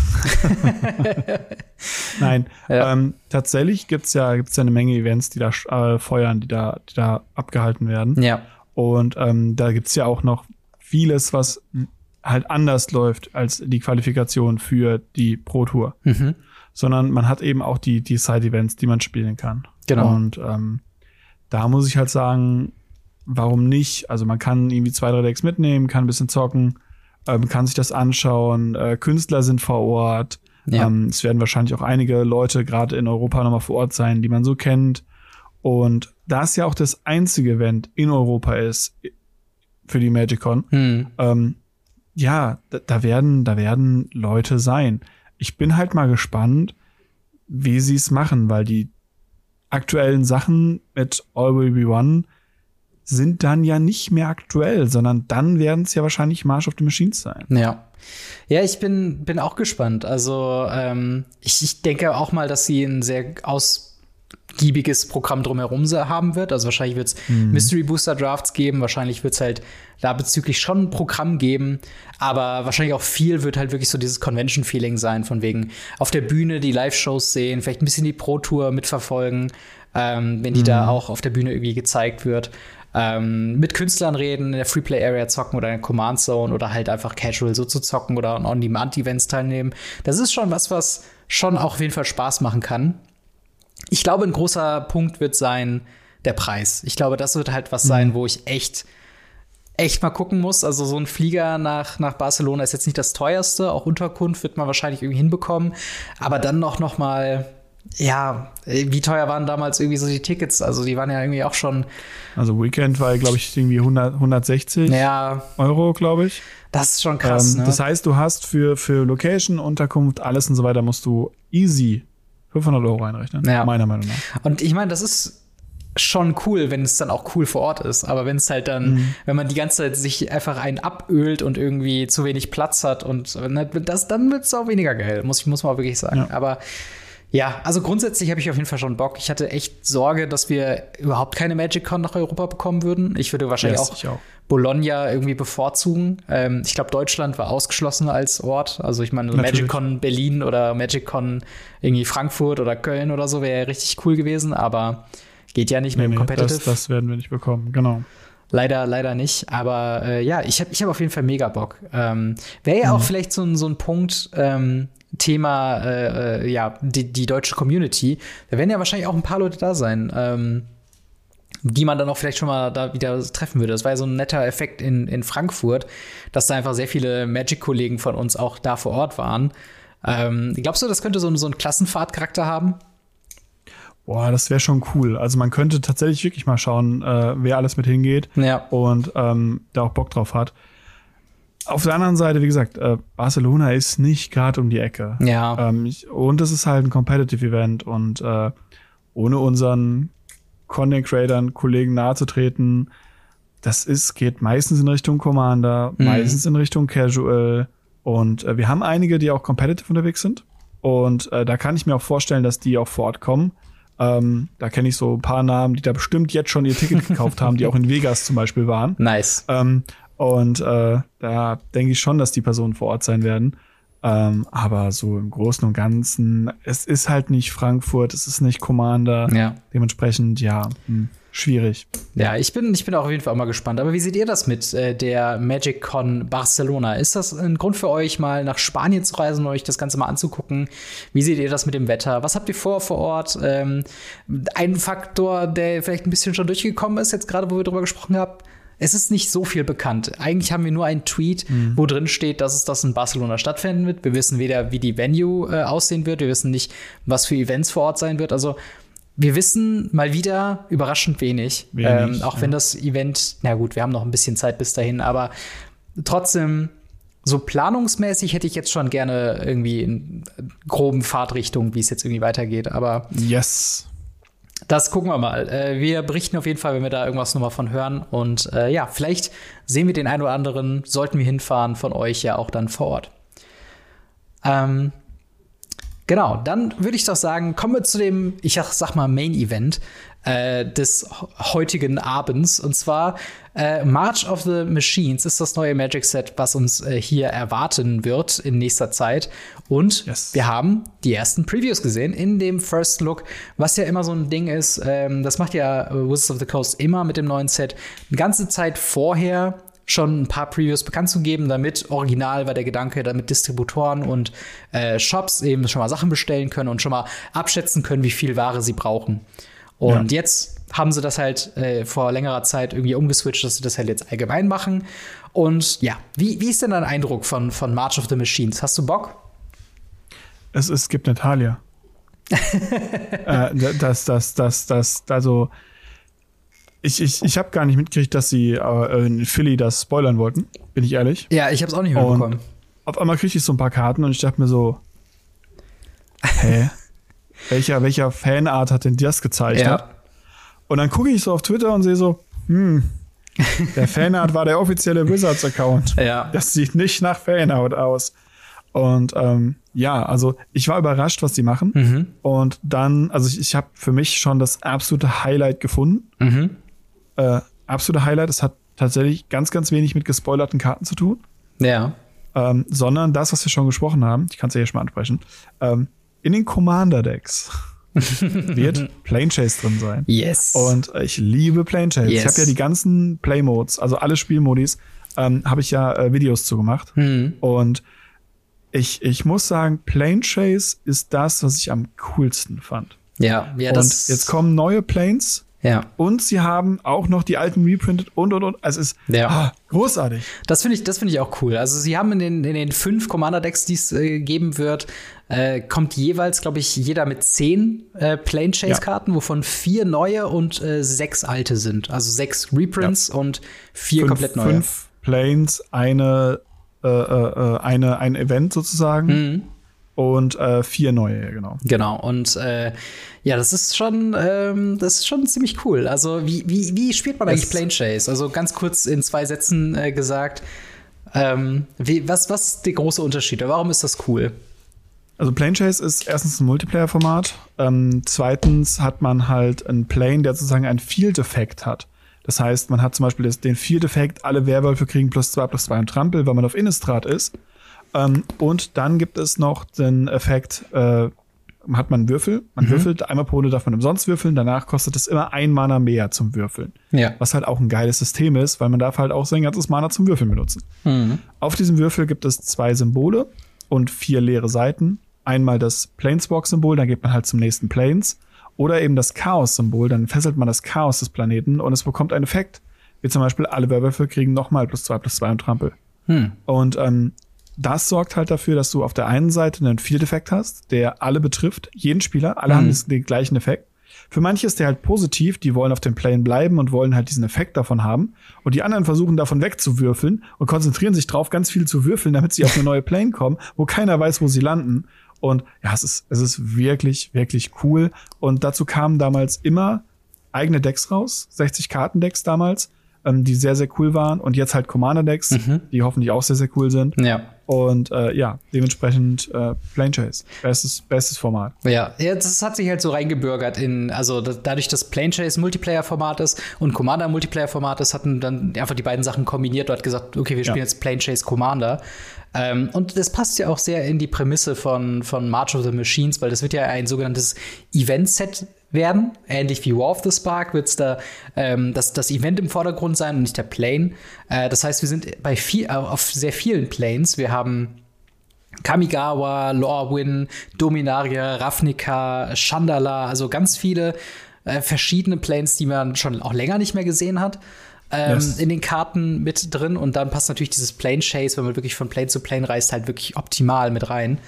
Nein, ja. ähm, tatsächlich gibt's ja, gibt's ja eine Menge Events, die da äh, feuern, die da, die da abgehalten werden. Ja. Und ähm, da gibt's ja auch noch vieles, was halt anders läuft als die Qualifikation für die Pro Tour. Mhm. Sondern man hat eben auch die, die Side-Events, die man spielen kann. Genau. Und ähm, da muss ich halt sagen, warum nicht? Also man kann irgendwie zwei, drei Decks mitnehmen, kann ein bisschen zocken ähm, kann sich das anschauen. Äh, Künstler sind vor Ort. Ja. Ähm, es werden wahrscheinlich auch einige Leute gerade in Europa nochmal vor Ort sein, die man so kennt. Und da es ja auch das einzige Event in Europa ist für die MagicCon, hm. ähm, ja, da, da, werden, da werden Leute sein. Ich bin halt mal gespannt, wie sie es machen, weil die aktuellen Sachen mit All Will Be One sind dann ja nicht mehr aktuell, sondern dann werden es ja wahrscheinlich March of the Machines sein. Ja. Ja, ich bin, bin auch gespannt. Also ähm, ich, ich denke auch mal, dass sie ein sehr ausgiebiges Programm drumherum haben wird. Also wahrscheinlich wird es mhm. Mystery Booster Drafts geben, wahrscheinlich wird es halt da bezüglich schon ein Programm geben, aber wahrscheinlich auch viel wird halt wirklich so dieses Convention-Feeling sein, von wegen auf der Bühne die Live-Shows sehen, vielleicht ein bisschen die Pro-Tour mitverfolgen, ähm, wenn die mhm. da auch auf der Bühne irgendwie gezeigt wird ähm, mit Künstlern reden, in der Freeplay-Area zocken oder in der Command Zone oder halt einfach casual so zu zocken oder an On-Demand-Events teilnehmen. Das ist schon was, was schon auch auf jeden Fall Spaß machen kann. Ich glaube, ein großer Punkt wird sein der Preis. Ich glaube, das wird halt was sein, mhm. wo ich echt echt mal gucken muss. Also so ein Flieger nach, nach Barcelona ist jetzt nicht das teuerste. Auch Unterkunft wird man wahrscheinlich irgendwie hinbekommen. Aber dann noch, noch mal ja, wie teuer waren damals irgendwie so die Tickets? Also die waren ja irgendwie auch schon. Also Weekend war, glaube ich, irgendwie 100, 160 ja, Euro, glaube ich. Das ist schon krass. Ähm, ne? Das heißt, du hast für, für Location, Unterkunft, alles und so weiter, musst du easy 500 Euro reinrechnen. Ja. Meiner Meinung nach. Und ich meine, das ist schon cool, wenn es dann auch cool vor Ort ist. Aber wenn es halt dann, mhm. wenn man die ganze Zeit sich einfach einen abölt und irgendwie zu wenig Platz hat und ne, das, dann wird es auch weniger geil, muss ich muss man auch wirklich sagen. Ja. Aber ja, also grundsätzlich habe ich auf jeden Fall schon Bock. Ich hatte echt Sorge, dass wir überhaupt keine Magic Con nach Europa bekommen würden. Ich würde wahrscheinlich yes, auch, auch, Bologna irgendwie bevorzugen. Ähm, ich glaube, Deutschland war ausgeschlossen als Ort. Also ich meine, Magic Con Berlin oder Magic Con irgendwie Frankfurt oder Köln oder so wäre ja richtig cool gewesen, aber geht ja nicht nee, mit dem Competitive. Das, das werden wir nicht bekommen, genau. Leider, leider nicht. Aber äh, ja, ich habe ich hab auf jeden Fall mega Bock. Ähm, Wäre ja mhm. auch vielleicht so, so ein Punkt, ähm, Thema, äh, äh, ja, die, die deutsche Community. Da werden ja wahrscheinlich auch ein paar Leute da sein, ähm, die man dann auch vielleicht schon mal da wieder treffen würde. Das war ja so ein netter Effekt in, in Frankfurt, dass da einfach sehr viele Magic-Kollegen von uns auch da vor Ort waren. Ähm, glaubst du, das könnte so, so einen Klassenfahrtcharakter haben? Boah, das wäre schon cool. Also man könnte tatsächlich wirklich mal schauen, äh, wer alles mit hingeht ja. und ähm, da auch Bock drauf hat. Auf der anderen Seite, wie gesagt, äh, Barcelona ist nicht gerade um die Ecke. Ja. Ähm, und es ist halt ein Competitive Event und äh, ohne unseren Content Creatern, Kollegen nahezutreten, das ist, geht meistens in Richtung Commander, mhm. meistens in Richtung Casual. Und äh, wir haben einige, die auch competitive unterwegs sind. Und da kann ich mir auch vorstellen, dass die auch vor Ort kommen. Ähm, da kenne ich so ein paar Namen, die da bestimmt jetzt schon ihr Ticket gekauft haben, die auch in Vegas zum Beispiel waren. Nice. Ähm, und äh, da denke ich schon, dass die Personen vor Ort sein werden. Ähm, aber so im Großen und Ganzen, es ist halt nicht Frankfurt, es ist nicht Commander. Ja. Dementsprechend, ja, mh, hm, schwierig. Ja, ich bin, ich bin auch auf jeden Fall mal gespannt. Aber wie seht ihr das mit äh, der Magic Con Barcelona? Ist das ein Grund für euch, mal nach Spanien zu reisen und euch das Ganze mal anzugucken? Wie seht ihr das mit dem Wetter? Was habt ihr vor vor Ort? Ähm, ein Faktor, der vielleicht ein bisschen schon durchgekommen ist, jetzt gerade, wo wir drüber gesprochen haben, es ist nicht so viel bekannt. Eigentlich haben wir nur einen Tweet, mhm. wo drin steht, dass es das in Barcelona stattfinden wird. Wir wissen weder, wie die Venue äh, aussehen wird. Wir wissen nicht, was für Events vor Ort sein wird. Also wir wissen mal wieder überraschend wenig. Wenig, ähm, auch ja. wenn das Event, na gut, wir haben noch ein bisschen Zeit bis dahin, aber trotzdem, so planungsmäßig hätte ich jetzt schon gerne irgendwie in groben Fahrtrichtung, wie es jetzt irgendwie weitergeht. Aber Yes. Das gucken wir mal. Äh, wir berichten auf jeden Fall, wenn wir da irgendwas nochmal von hören. Und äh, ja, vielleicht sehen wir den einen oder anderen, sollten wir hinfahren, von euch ja auch dann vor Ort. Ähm, genau, dann würde ich doch sagen, kommen wir zu dem, ich sag, sag mal, Main Event äh, des heutigen Abends. Und zwar äh, March of the Machines ist das neue Magic Set, was uns äh, hier erwarten wird in nächster Zeit. Und Yes. wir haben die ersten Previews gesehen in dem First Look, was ja immer so ein Ding ist. Ähm, das macht ja äh, Wizards of the Coast immer mit dem neuen Set. Eine ganze Zeit vorher schon ein paar Previews bekannt zu geben, damit original war der Gedanke, damit Distributoren und äh, Shops eben schon mal Sachen bestellen können und schon mal abschätzen können, wie viel Ware sie brauchen. Und jetzt haben sie das halt äh, vor längerer Zeit irgendwie umgeswitcht, dass sie das halt jetzt allgemein machen. Und ja, wie, wie ist denn dein Eindruck von, von March of the Machines? Hast du Bock? Es, es gibt Natalia. äh, das, das, das, das, also ich, ich, ich habe gar nicht mitgekriegt, dass sie äh, in Philly das spoilern wollten, bin ich ehrlich. Ja, ich habe es auch nicht mitbekommen. auf einmal kriege ich so ein paar Karten und ich dachte mir so, hä? Welcher, welcher Fanart hat denn das gezeichnet? Ja. Und dann gucke ich so auf Twitter und sehe so, hm, der Fanart war der offizielle Wizards-Account. Ja. Das sieht nicht nach Fanart aus. Und ähm, ja, also ich war überrascht, was die machen. Mhm. Und dann, also ich, ich habe für mich schon das absolute Highlight gefunden. Mhm. Äh, absolute Highlight. Es hat tatsächlich ganz, ganz wenig mit gespoilerten Karten zu tun, Ja. ähm, sondern das, was wir schon gesprochen haben. Ich kann es ja hier schon mal ansprechen. Ähm, in den Commander-Decks wird Plane Chase drin sein. Yes. Und ich liebe Plane Chase. Ich Yes. habe ja die ganzen Playmodes, also alle Spielmodis, ähm, habe ich ja äh, Videos zu gemacht. Mhm. Und ich, ich muss sagen, Plane Chase ist das, was ich am coolsten fand. ja, ja, und das. jetzt kommen neue Planes Ja. und sie haben auch noch die alten reprintet und und und. Es ist Ja. ah, großartig. Das finde ich, das finde ich auch cool. Also sie haben in den, in den fünf Commander-Decks, die es äh, geben wird, äh, kommt jeweils, glaube ich, jeder mit zehn äh, Plane Chase-Karten, wovon vier neue und äh, sechs alte sind. Also sechs Reprints und vier Fünf, komplett neue. fünf Planes, eine, äh, äh, äh, eine, ein Event sozusagen Mhm. Und äh, vier neue, genau. Genau. Und äh, ja, das ist schon, ähm, das ist schon ziemlich cool. Also wie, wie, wie spielt man eigentlich Es- Plane Chase? Also ganz kurz in zwei Sätzen äh, gesagt. Ähm, wie, was, was ist der große Unterschied? Warum ist das cool? Also Plane Chase ist erstens ein Multiplayer-Format. Ähm, zweitens hat man halt einen Plane, der sozusagen einen Field-Effekt hat. Das heißt, man hat zum Beispiel das, den Field-Effekt, alle Werwölfe kriegen plus zwei plus zwei und Trampel, weil man auf Innistrad ist. Ähm, und dann gibt es noch den Effekt, äh, hat man einen Würfel. Man würfelt, einmal pro Runde darf man umsonst würfeln, danach kostet es immer ein Mana mehr zum Würfeln. Ja. Was halt auch ein geiles System ist, weil man darf halt auch sein ganzes Mana zum Würfeln benutzen. Auf diesem Würfel gibt es zwei Symbole und vier leere Seiten. Einmal das Planeswalk-Symbol, dann geht man halt zum nächsten Planes. Oder eben das Chaos-Symbol, dann fesselt man das Chaos des Planeten und es bekommt einen Effekt. Wie zum Beispiel alle Werwölfe kriegen nochmal plus zwei plus zwei und Trampel. Hm. Und ähm, das sorgt halt dafür, dass du auf der einen Seite einen Field-Effekt hast, der alle betrifft, jeden Spieler, alle Mhm. haben den gleichen Effekt. Für manche ist der halt positiv, die wollen auf dem Plane bleiben und wollen halt diesen Effekt davon haben. Und die anderen versuchen davon wegzuwürfeln und konzentrieren sich drauf, ganz viel zu würfeln, damit sie auf eine neue Plane kommen, wo keiner weiß, wo sie landen. Und ja, es ist, es ist wirklich, wirklich cool. Und dazu kamen damals immer eigene Decks raus, 60 Kartendecks damals, ähm, die sehr, sehr cool waren. Und jetzt halt Commander-Decks, die hoffentlich auch sehr, sehr cool sind. Ja. Und äh, ja, dementsprechend äh, Plane Chase. Bestes, bestes Format. Ja, das hat sich halt so reingebürgert in, also da- dadurch, dass Plane Chase Multiplayer-Format ist und Commander Multiplayer-Format ist, hatten dann einfach die beiden Sachen kombiniert und hat gesagt, okay, wir spielen Ja. jetzt Plane Chase Commander. Ähm, und das passt ja auch sehr in die Prämisse von, von March of the Machines, weil das wird ja ein sogenanntes Event-Set werden. Ähnlich wie War of the Spark wird es da ähm, das, das Event im Vordergrund sein und nicht der Plane. Äh, das heißt, wir sind bei viel, äh, auf sehr vielen Planes. Wir haben Kamigawa, Lorwyn, Dominaria, Ravnica, Chandala, also ganz viele äh, verschiedene Planes, die man schon auch länger nicht mehr gesehen hat. Ähm, Yes. In den Karten mit drin und dann passt natürlich dieses Plane Chase, wenn man wirklich von Plane zu Plane reist, halt wirklich optimal mit rein.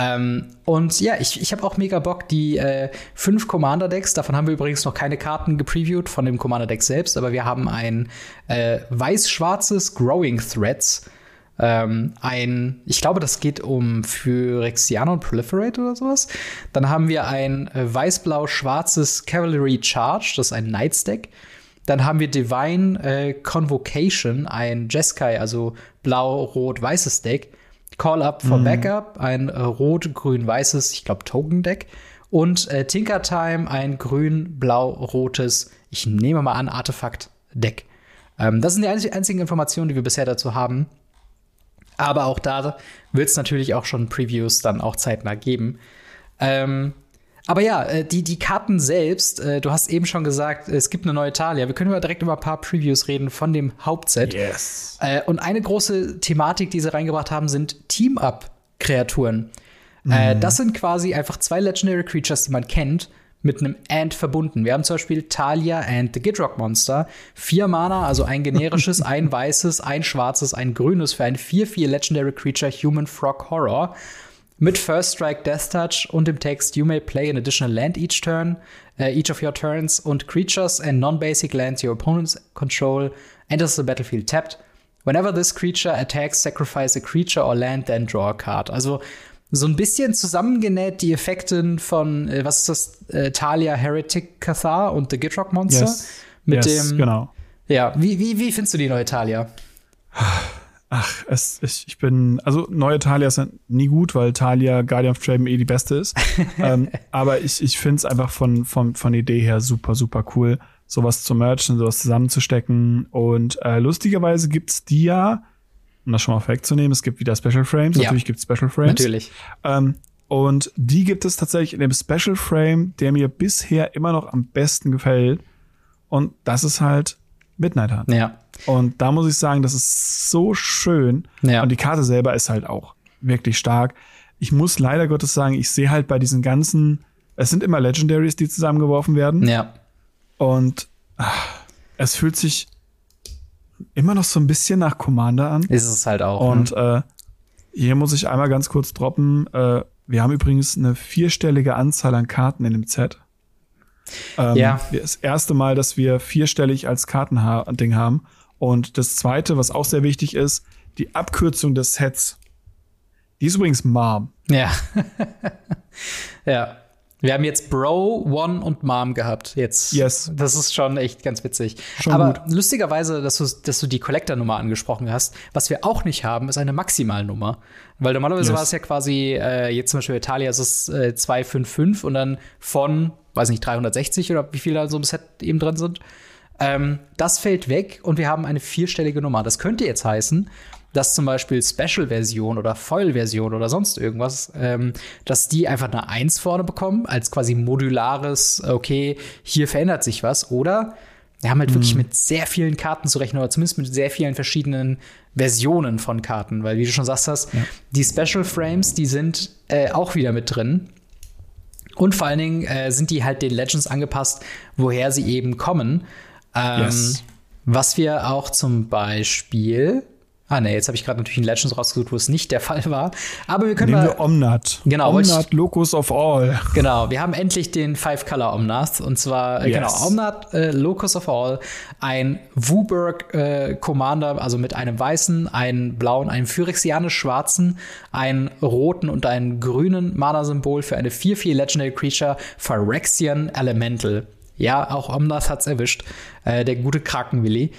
Ähm, und ja, ich, ich habe auch mega Bock, die äh, fünf Commander-Decks, davon haben wir übrigens noch keine Karten gepreviewt von dem Commander-Deck selbst, aber wir haben ein äh, weiß-schwarzes Growing Threads. Ähm, ein, ich glaube, das geht um Phyrexianer und Proliferate oder sowas. Dann haben wir ein äh, weiß-blau-schwarzes Cavalry Charge, das ist ein Knights-Deck. Dann haben wir Divine äh, Convocation, ein Jeskai, also blau-rot-weißes Deck. Call Up for mhm. Backup, ein äh, rot-grün-weißes, ich glaube, Token-Deck. Und äh, Tinker Time, ein grün-blau-rotes, ich nehme mal an, Artefakt-Deck. Ähm, das sind die einzigen Informationen, die wir bisher dazu haben. Aber auch da wird es natürlich auch schon Previews dann auch zeitnah geben. Ähm, aber ja, äh, die, die Karten selbst, äh, du hast eben schon gesagt, es gibt eine neue Talia. Wir können über direkt über ein paar Previews reden von dem Hauptset. Yes. Äh, und eine große Thematik, die sie reingebracht haben, sind Team-Up-Kreaturen. Mhm. das sind quasi einfach zwei Legendary Creatures, die man kennt, mit einem And verbunden. Wir haben zum Beispiel Talia and the Gidrock Monster. Vier Mana, also ein generisches, ein weißes, ein schwarzes, ein grünes für ein 4-4 Legendary Creature Human Frog Horror mit First Strike Death Touch und dem Text You may play an additional land each turn, uh, each of your turns und creatures and non-basic lands your opponents control enters the battlefield tapped. Whenever this creature attacks, sacrifice a creature or land, then draw a card. Also so ein bisschen zusammengenäht die Effekte von, äh, was ist das, äh, Talia Heretic Cathar und The Gitrock Monster. Yes. Mit yes, dem. Genau. Ja, wie, wie, wie findest du die neue Talia? Ach, es, ich, ich bin, also neue Talia sind nie gut, weil Talia Guardian of Traben eh die beste ist. ähm, aber ich, ich finde es einfach von, von, von Idee her super, super cool, sowas zu merchen, sowas zusammenzustecken. Und äh, lustigerweise gibt's die ja, um das schon mal wegzunehmen, es gibt wieder Special Frames. Ja. Natürlich gibt's Special Frames. Natürlich. Ähm, und die gibt es tatsächlich in dem Special Frame, der mir bisher immer noch am besten gefällt. Und das ist halt Midnight Hunt. Ja. Und da muss ich sagen, das ist so schön. Ja. Und die Karte selber ist halt auch wirklich stark. Ich muss leider Gottes sagen, ich sehe halt bei diesen ganzen, es sind immer Legendaries, die zusammengeworfen werden. Ja. Und ach, es fühlt sich immer noch so ein bisschen nach Commander an. Ist es halt auch. Und ne? äh, hier muss ich einmal ganz kurz droppen. Äh, wir haben übrigens eine vierstellige Anzahl an Karten in dem Set. Ähm, Ja. Das erste Mal, dass wir vierstellig als Kartending haben. Und das zweite, was auch sehr wichtig ist, die Abkürzung des Sets. Die ist übrigens Mom. Ja. ja. Wir haben jetzt Bro, One und Mom gehabt. Jetzt. Yes. Das ist schon echt ganz witzig. Schon Aber gut. lustigerweise, dass du, dass du die Collector-Nummer angesprochen hast, was wir auch nicht haben, ist eine Maximalnummer. Weil normalerweise Yes. war es ja quasi, äh, jetzt zum Beispiel Italia ist es äh, 255 und dann von, weiß nicht, 360 oder wie viele da so im Set eben drin sind. Ähm, das fällt weg und wir haben eine vierstellige Nummer. Das könnte jetzt heißen, dass zum Beispiel Special-Version oder Foil-Version oder sonst irgendwas, ähm, dass die einfach eine 1 vorne bekommen, als quasi modulares, okay, hier verändert sich was. Oder wir haben halt wirklich mit sehr vielen Karten zu rechnen, oder zumindest mit sehr vielen verschiedenen Versionen von Karten. Weil, wie du schon sagst hast, die Special Frames, die sind äh, auch wieder mit drin. Und vor allen Dingen äh, sind die halt den Legends angepasst, woher sie eben kommen. Ähm, Yes. Was wir auch zum Beispiel. Ah, ne, jetzt habe ich gerade natürlich einen Legends rausgesucht, wo es nicht der Fall war. Aber wir können Nehmen mal. wir Omnat. Genau, wollte ich- Omnat, Locus of All. Genau, wir haben endlich den Five Color Omnath und zwar äh, Yes. genau Omnath äh, Locus of All, ein Wuburg äh, Commander, also mit einem weißen, einem blauen, einem phyrexianisch schwarzen, einen roten und einen grünen Mana Symbol für eine 4/4 Legendary Creature Phyrexian Elemental. Ja, auch Omnath hat's erwischt, äh, der gute Krakenwilli.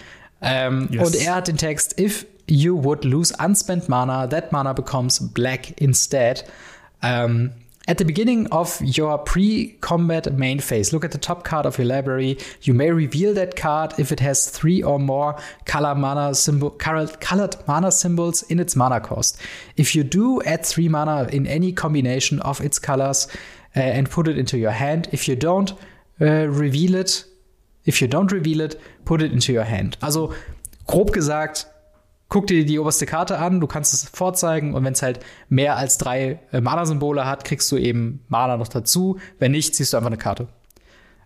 Ähm, Yes. Und er hat den Text If you would lose unspent mana, that mana becomes black instead. Um, at the beginning of your pre-combat main phase, look at the top card of your library. You may reveal that card if it has three or more color mana symbol, colored, colored mana symbols in its mana cost. If you do, add three mana in any combination of its colors uh, and put it into your hand. If you don't, uh, reveal it. If you don't reveal it, put it into your hand. Also grob gesagt, guck dir die oberste Karte an, du kannst es vorzeigen und wenn es halt mehr als drei äh, Mana-Symbole hat, kriegst du eben Mana noch dazu. Wenn nicht, ziehst du einfach eine Karte.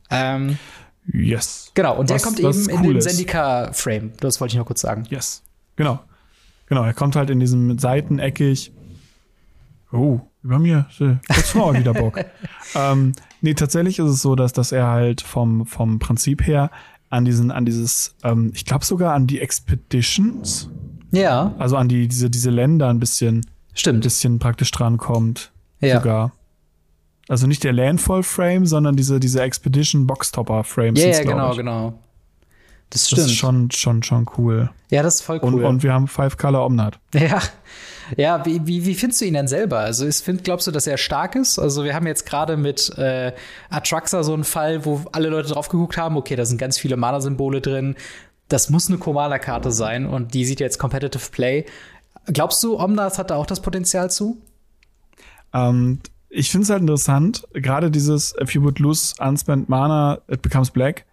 Ähm, Yes. genau, und der Was- kommt was eben in cool den ist. Sendika-Frame. Das wollte ich noch kurz sagen. Yes. Genau. Genau, er kommt halt in diesem seiteneckig. Oh, über mir, jetzt mal wieder Bock. ähm, nee, tatsächlich ist es so, dass, dass er halt vom, vom Prinzip her an diesen, an dieses, ähm, ich glaube sogar an die Expeditions. Ja. Also an die, diese, diese Länder ein bisschen, Stimmt. ein bisschen praktisch drankommt. Ja. Sogar. Also nicht der Landfall-Frame, sondern diese, diese Expedition Boxtopper-Frames. Ja, glaub genau, ich. genau. Das Das ist schon, schon, schon cool. ja, das ist voll cool. Und, und wir haben Five Color Omnat. Ja. Ja, wie, wie, wie findest du ihn denn selber? Also, ist, find, glaubst du, dass er stark ist? Also, wir haben jetzt gerade mit äh, Atraxa so einen Fall, wo alle Leute drauf geguckt haben, okay, da sind ganz viele Mana-Symbole drin. Das muss eine Commander-Karte sein und die sieht jetzt Competitive Play. Glaubst du, Omnas hat da auch das Potenzial zu? Ähm, ich finde es halt interessant, gerade dieses If you would lose unspent Mana, it becomes black,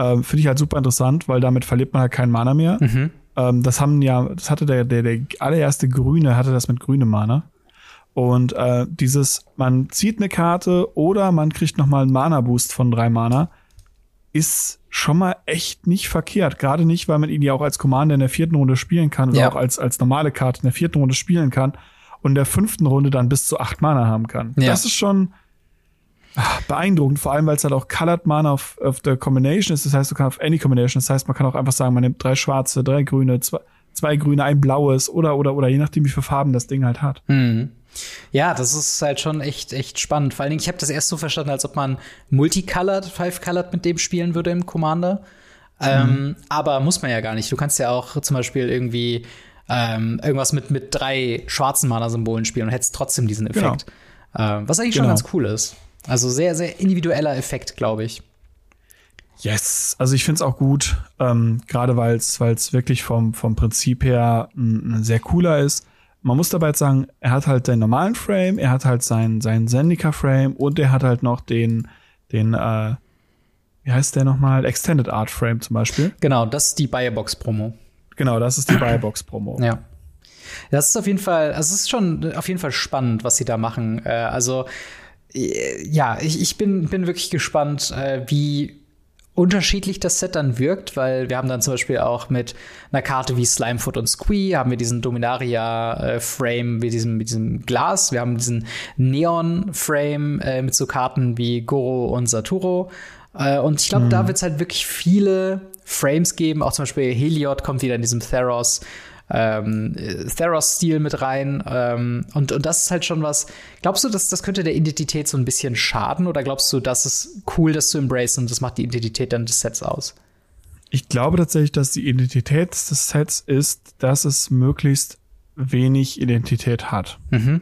ähm, finde ich halt super interessant, weil damit verliert man halt keinen Mana mehr. Ähm, das haben ja, das hatte der, der, der allererste Grüne, hatte das mit grünem Mana. Und äh, dieses, man zieht eine Karte oder man kriegt noch mal einen Mana-Boost von drei Mana, ist schon mal echt nicht verkehrt. Gerade nicht, weil man ihn ja auch als Commander in der vierten Runde spielen kann oder Ja. auch als, als normale Karte in der vierten Runde spielen kann und in der fünften Runde dann bis zu acht Mana haben kann. Ja. Das ist schon beeindruckend, vor allem weil es halt auch Colored Mana auf, auf der Combination ist. Das heißt, du kannst auf any Combination. Das heißt, man kann auch einfach sagen, man nimmt drei schwarze, drei grüne, zwei, zwei grüne, ein blaues oder, oder, oder, je nachdem, wie viele Farben das Ding halt hat. Mhm. Ja, das ist halt schon echt, echt spannend. Vor allen Dingen, ich habe das erst so verstanden, als ob man Multicolored, Five-Colored mit dem spielen würde im Commander. Ähm, aber muss man ja gar nicht. Du kannst ja auch zum Beispiel irgendwie ähm, irgendwas mit, mit drei schwarzen Mana-Symbolen spielen und hättest trotzdem diesen Effekt. Ähm, was eigentlich schon Genau. ganz cool ist. Also sehr, sehr individueller Effekt, glaube ich. Yes, also ich finde es auch gut, ähm, gerade weil es wirklich vom, vom Prinzip her ein, sehr cooler ist. Man muss dabei jetzt sagen, er hat halt den normalen Frame, er hat halt seinen, seinen Zendika-Frame und er hat halt noch den, den, äh, wie heißt der nochmal? Extended Art Frame zum Beispiel. Genau, das ist die Buyerbox-Promo. Genau, das ist die Buyerbox-Promo. Ja. Das ist auf jeden Fall, also es ist schon auf jeden Fall spannend, was sie da machen. Äh, also, ja, ich, ich bin, bin wirklich gespannt, äh, wie unterschiedlich das Set dann wirkt, weil wir haben dann zum Beispiel auch mit einer Karte wie Slimefoot und Squee haben wir diesen Dominaria-Frame mit diesem, mit diesem Glas. Wir haben diesen Neon-Frame äh, mit so Karten wie Goro und Saturo. Äh, und ich glaube, da wird es halt wirklich viele Frames geben. Auch zum Beispiel Heliod kommt wieder in diesem Theros ähm, Theros-Stil mit rein. Ähm, und, und das ist halt schon was. Glaubst du, dass das könnte der Identität so ein bisschen schaden? Oder glaubst du, das ist cool, das zu embracen und das macht die Identität dann des Sets aus? Ich glaube tatsächlich, dass die Identität des Sets ist, dass es möglichst wenig Identität hat. Mhm.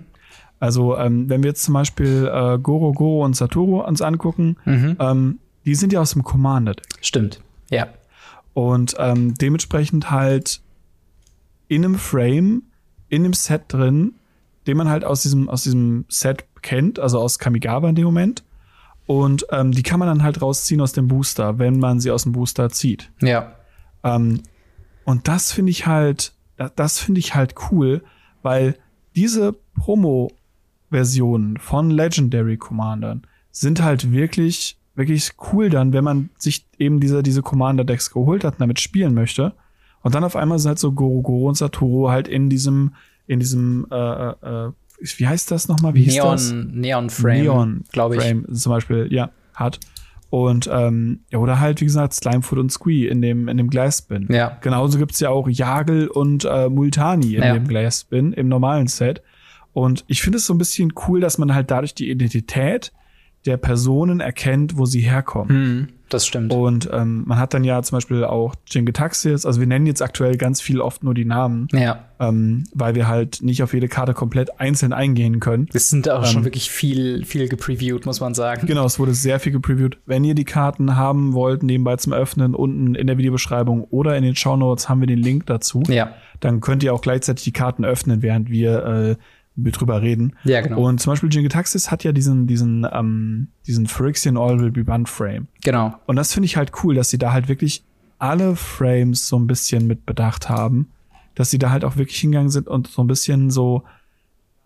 Also, ähm, wenn wir jetzt zum Beispiel äh, Goro, Goro und Satoru uns angucken, ähm, die sind ja aus dem Commander-Deck. Stimmt. Ja. Und ähm, dementsprechend halt in einem Frame, in einem Set drin, den man halt aus diesem, aus diesem Set kennt, also aus Kamigawa in dem Moment. Und ähm, die kann man dann halt rausziehen aus dem Booster, wenn man sie aus dem Booster zieht. Ja. Ähm, und das finde ich halt, das- finde ich halt cool, weil diese Promo-Versionen von Legendary Commandern sind halt wirklich, wirklich cool dann, wenn man sich eben diese, diese Commander-Decks geholt hat und damit spielen möchte. Und dann auf einmal sind halt so Goro Goro und Satoru halt in diesem, in diesem, äh, äh, äh, wie heißt das nochmal? Wie hieß das? Neon, Neon Frame, Neon glaube ich. Frame zum Beispiel, ja, hat. Und ähm, ja, oder halt, wie gesagt, Slimefoot und Squee in dem, in dem Glass-Bin. Ja. Genauso gibt's ja auch Jagel und äh, Multani in Ja. dem Glass-Bin, im normalen Set. Und ich finde es so ein bisschen cool, dass man halt dadurch die Identität der Personen erkennt, wo sie herkommen. Hm, das stimmt. Und ähm, man hat dann ja zum Beispiel auch Jingetaxis, also wir nennen jetzt aktuell ganz viel oft nur die Namen, Ja. ähm, weil wir halt nicht auf jede Karte komplett einzeln eingehen können. Es sind auch Ähm, schon wirklich viel, viel gepreviewt, muss man sagen. Genau, es wurde sehr viel gepreviewt. Wenn ihr die Karten haben wollt, nebenbei zum Öffnen, unten in der Videobeschreibung oder in den Shownotes haben wir den Link dazu. Ja. Dann könnt ihr auch gleichzeitig die Karten öffnen, während wir, äh, wir drüber reden. Ja, genau. Und zum Beispiel Jingetaxis hat ja diesen, diesen, ähm, diesen Phyrexian All Will Be Banned Frame. Genau. Und das finde ich halt cool, dass sie da halt wirklich alle Frames so ein bisschen mit bedacht haben. Dass sie da halt auch wirklich hingegangen sind und so ein bisschen so,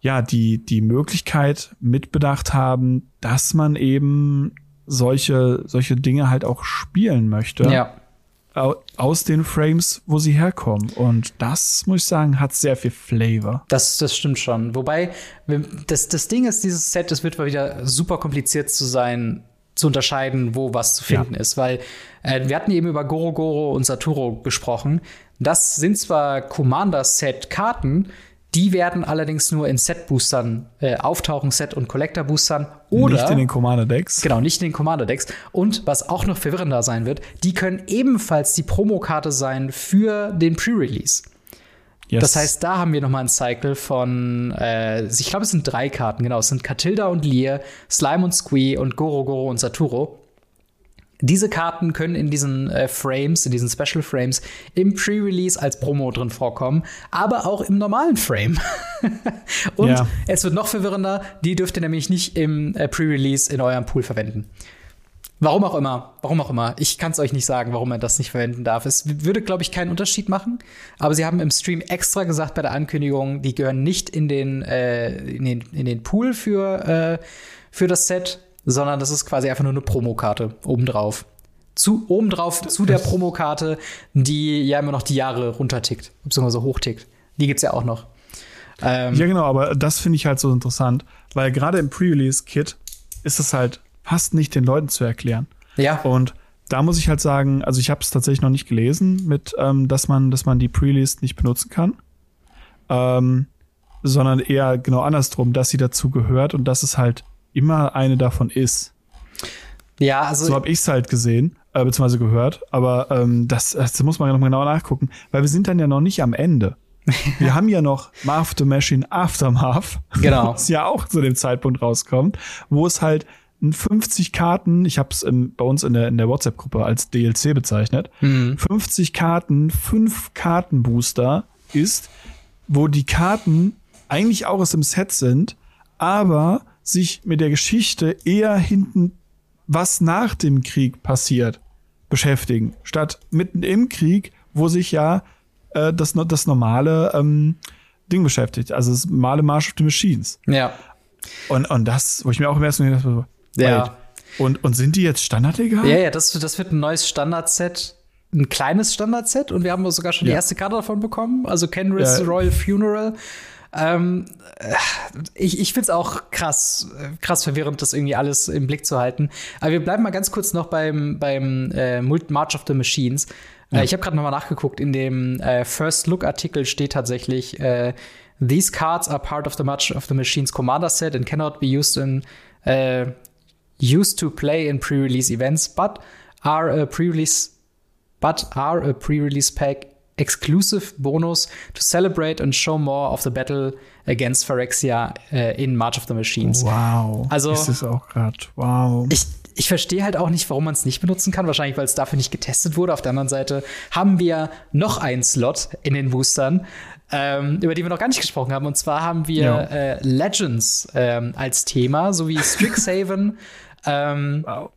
ja, die, die Möglichkeit mitbedacht haben, dass man eben solche, solche Dinge halt auch spielen möchte. Ja. Aus den Frames, wo sie herkommen. Und das, muss ich sagen, hat sehr viel Flavor. Das, das stimmt schon. Wobei, das, das Ding ist, dieses Set, es wird mal wieder super kompliziert zu sein, zu unterscheiden, wo was zu finden ja. ist. Weil äh, wir hatten eben über Goro Goro und Saturo gesprochen. Das sind zwar Commander-Set-Karten, die werden allerdings nur in Set-Boostern äh, auftauchen, Set- und Collector-Boostern. Oder nicht in den Commander-Decks. Genau, nicht in den Commander-Decks. Und was auch noch verwirrender sein wird, die können ebenfalls die Promokarte sein für den Pre-Release. Yes. Das heißt, da haben wir noch mal ein Cycle von, äh, ich glaube, es sind drei Karten, genau. Es sind Katilda und Lear, Slime und Squee und Goro Goro und Saturo. Diese Karten können in diesen äh, Frames, in diesen Special Frames im Pre-Release als Promo drin vorkommen, aber auch im normalen Frame. und ja. es wird noch verwirrender, die dürft ihr nämlich nicht im äh, Pre-Release in eurem Pool verwenden. Warum auch immer, warum auch immer. Ich kann es euch nicht sagen, warum man das nicht verwenden darf. Es würde, glaube ich, keinen Unterschied machen. Aber sie haben im Stream extra gesagt bei der Ankündigung, die gehören nicht in den, äh, in den, in den Pool für, äh, für das Set, sondern das ist quasi einfach nur eine Promokarte obendrauf. Zu, obendrauf zu der Promokarte, die ja immer noch die Jahre runtertickt, beziehungsweise hochtickt. Die gibt's ja auch noch. Ähm, ja, genau, aber das finde ich halt so interessant, weil gerade im Pre-Release-Kit ist es halt fast nicht den Leuten zu erklären. Ja. Und da muss ich halt sagen, also ich habe es tatsächlich noch nicht gelesen, mit, ähm, dass man, dass man die Pre-Release nicht benutzen kann. Ähm, sondern eher genau andersrum, dass sie dazu gehört und dass es halt immer eine davon ist. Ja, also. So habe ich es halt gesehen, äh, beziehungsweise gehört. Aber ähm, das, das muss man ja noch genau nachgucken, weil wir sind dann ja noch nicht am Ende. Wir haben ja noch Marv the Machine Aftermath, genau. was ja auch zu dem Zeitpunkt rauskommt, wo es halt 50 Karten, ich habe es bei uns in der, in der WhatsApp-Gruppe als DLC bezeichnet, mhm. 50 Karten, 5 Kartenbooster ist, wo die Karten eigentlich auch aus dem Set sind, aber sich mit der Geschichte eher hinten, was nach dem Krieg passiert, beschäftigen, statt mitten im Krieg, wo sich ja äh, das, das normale ähm, Ding beschäftigt, also das normale March of the Machines. Ja. Und, und das, wo ich mir auch im ersten Moment dachte, ja. Und, und sind die jetzt standardlegal? Ja, ja, das, das wird ein neues Standardset ein kleines Standardset und wir haben sogar schon ja. die erste Karte davon bekommen, also Kenris ja. Royal Funeral. Ähm, äh, ich ich finde es auch krass, krass verwirrend, das irgendwie alles im Blick zu halten. Aber wir bleiben mal ganz kurz noch beim, beim äh, March of the Machines. Äh, ja. Äh, ich habe gerade noch mal nachgeguckt, in dem äh, First Look-Artikel steht tatsächlich, äh, These cards are part of the March of the Machines Commander Set and cannot be used in äh, used to play in pre-release events, but are a pre-release but are a pre-release pack exclusive bonus to celebrate and show more of the battle against Phyrexia uh, in March of the Machines. Wow. Also ist es auch gerade. Wow. Ich, ich verstehe halt auch nicht, warum man es nicht benutzen kann. Wahrscheinlich, weil es dafür nicht getestet wurde. Auf der anderen Seite haben wir noch einen Slot in den Boostern, ähm, über die wir noch gar nicht gesprochen haben. Und zwar haben wir ja. äh, Legends ähm, als Thema, sowie Strixhaven. ähm, wow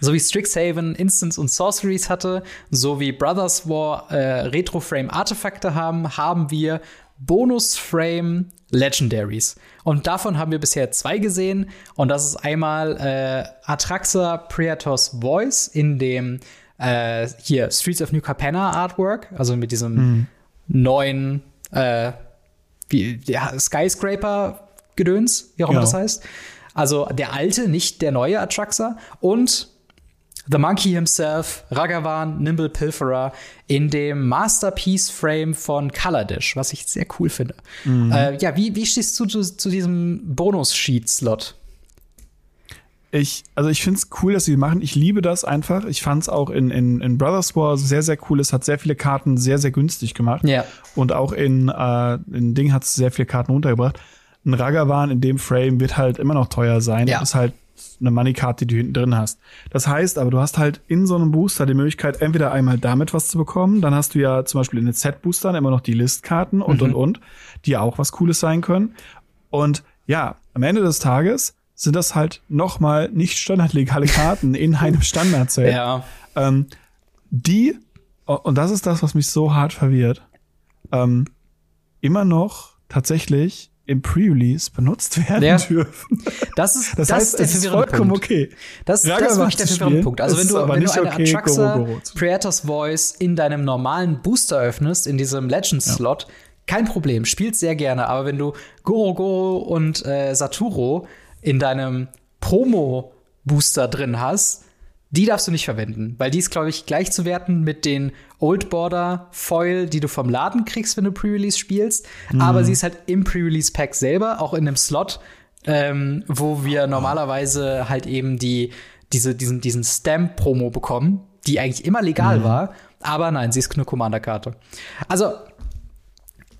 so wie Strixhaven Instants und Sorceries hatte, so wie Brothers War äh, Retro-Frame Artefakte haben, haben wir Bonus-Frame Legendaries. Und davon haben wir bisher zwei gesehen. Und das ist einmal äh, Atraxa Praetors Voice in dem äh, hier Streets of New Capenna Artwork, also mit diesem mhm. neuen äh, wie, ja, Skyscraper-Gedöns, wie auch immer genau. das heißt. Also der alte, nicht der neue Atraxa. Und The Monkey himself, Ragavan, Nimble Pilferer in dem Masterpiece-Frame von Color Dish, was ich sehr cool finde. Mhm. Äh, ja, wie, wie stehst du zu, zu diesem Bonus-Sheet-Slot? Ich, also ich finde es cool, dass sie machen. Ich liebe das einfach. Ich fand es auch in, in, in Brothers War sehr, sehr cool. Es hat sehr viele Karten sehr, sehr günstig gemacht. Ja. Und auch in, äh, in Ding hat es sehr viele Karten runtergebracht. Ein Ragavan in dem Frame wird halt immer noch teuer sein. Ja. Ist halt eine Money-Card, die du hinten drin hast. Das heißt aber, du hast halt in so einem Booster die Möglichkeit, entweder einmal damit was zu bekommen, dann hast du ja zum Beispiel in den Set-Boostern immer noch die Listkarten und, mhm. und, und, die ja auch was Cooles sein können. Und ja, am Ende des Tages sind das halt noch mal nicht standardlegale Karten in einem Standard-Set. Ja. Ähm, die, und das ist das, was mich so hart verwirrt, ähm, immer noch tatsächlich im Pre-Release benutzt werden ja. dürfen. Das ist, das, das heißt, es ist vollkommen Punkt. okay. Das, das ist der verwirrende Punkt. Also wenn du, wenn du eine okay, Atraxa Predators Voice in deinem normalen Booster öffnest, in diesem Legends-Slot, ja. kein Problem, spielt sehr gerne. Aber wenn du Goro Goro und äh, Saturo in deinem Promo-Booster drin hast, die darfst du nicht verwenden, weil die ist, glaube ich, gleichzuwerten mit den Old Border Foil, die du vom Laden kriegst, wenn du Pre-Release spielst. Mhm. Aber sie ist halt im Pre-Release Pack selber, auch in einem Slot, ähm, wo wir normalerweise halt eben die, diese, diesen, diesen Stamp-Promo bekommen, die eigentlich immer legal mhm. war. Aber nein, sie ist eine Commander-Karte. Also,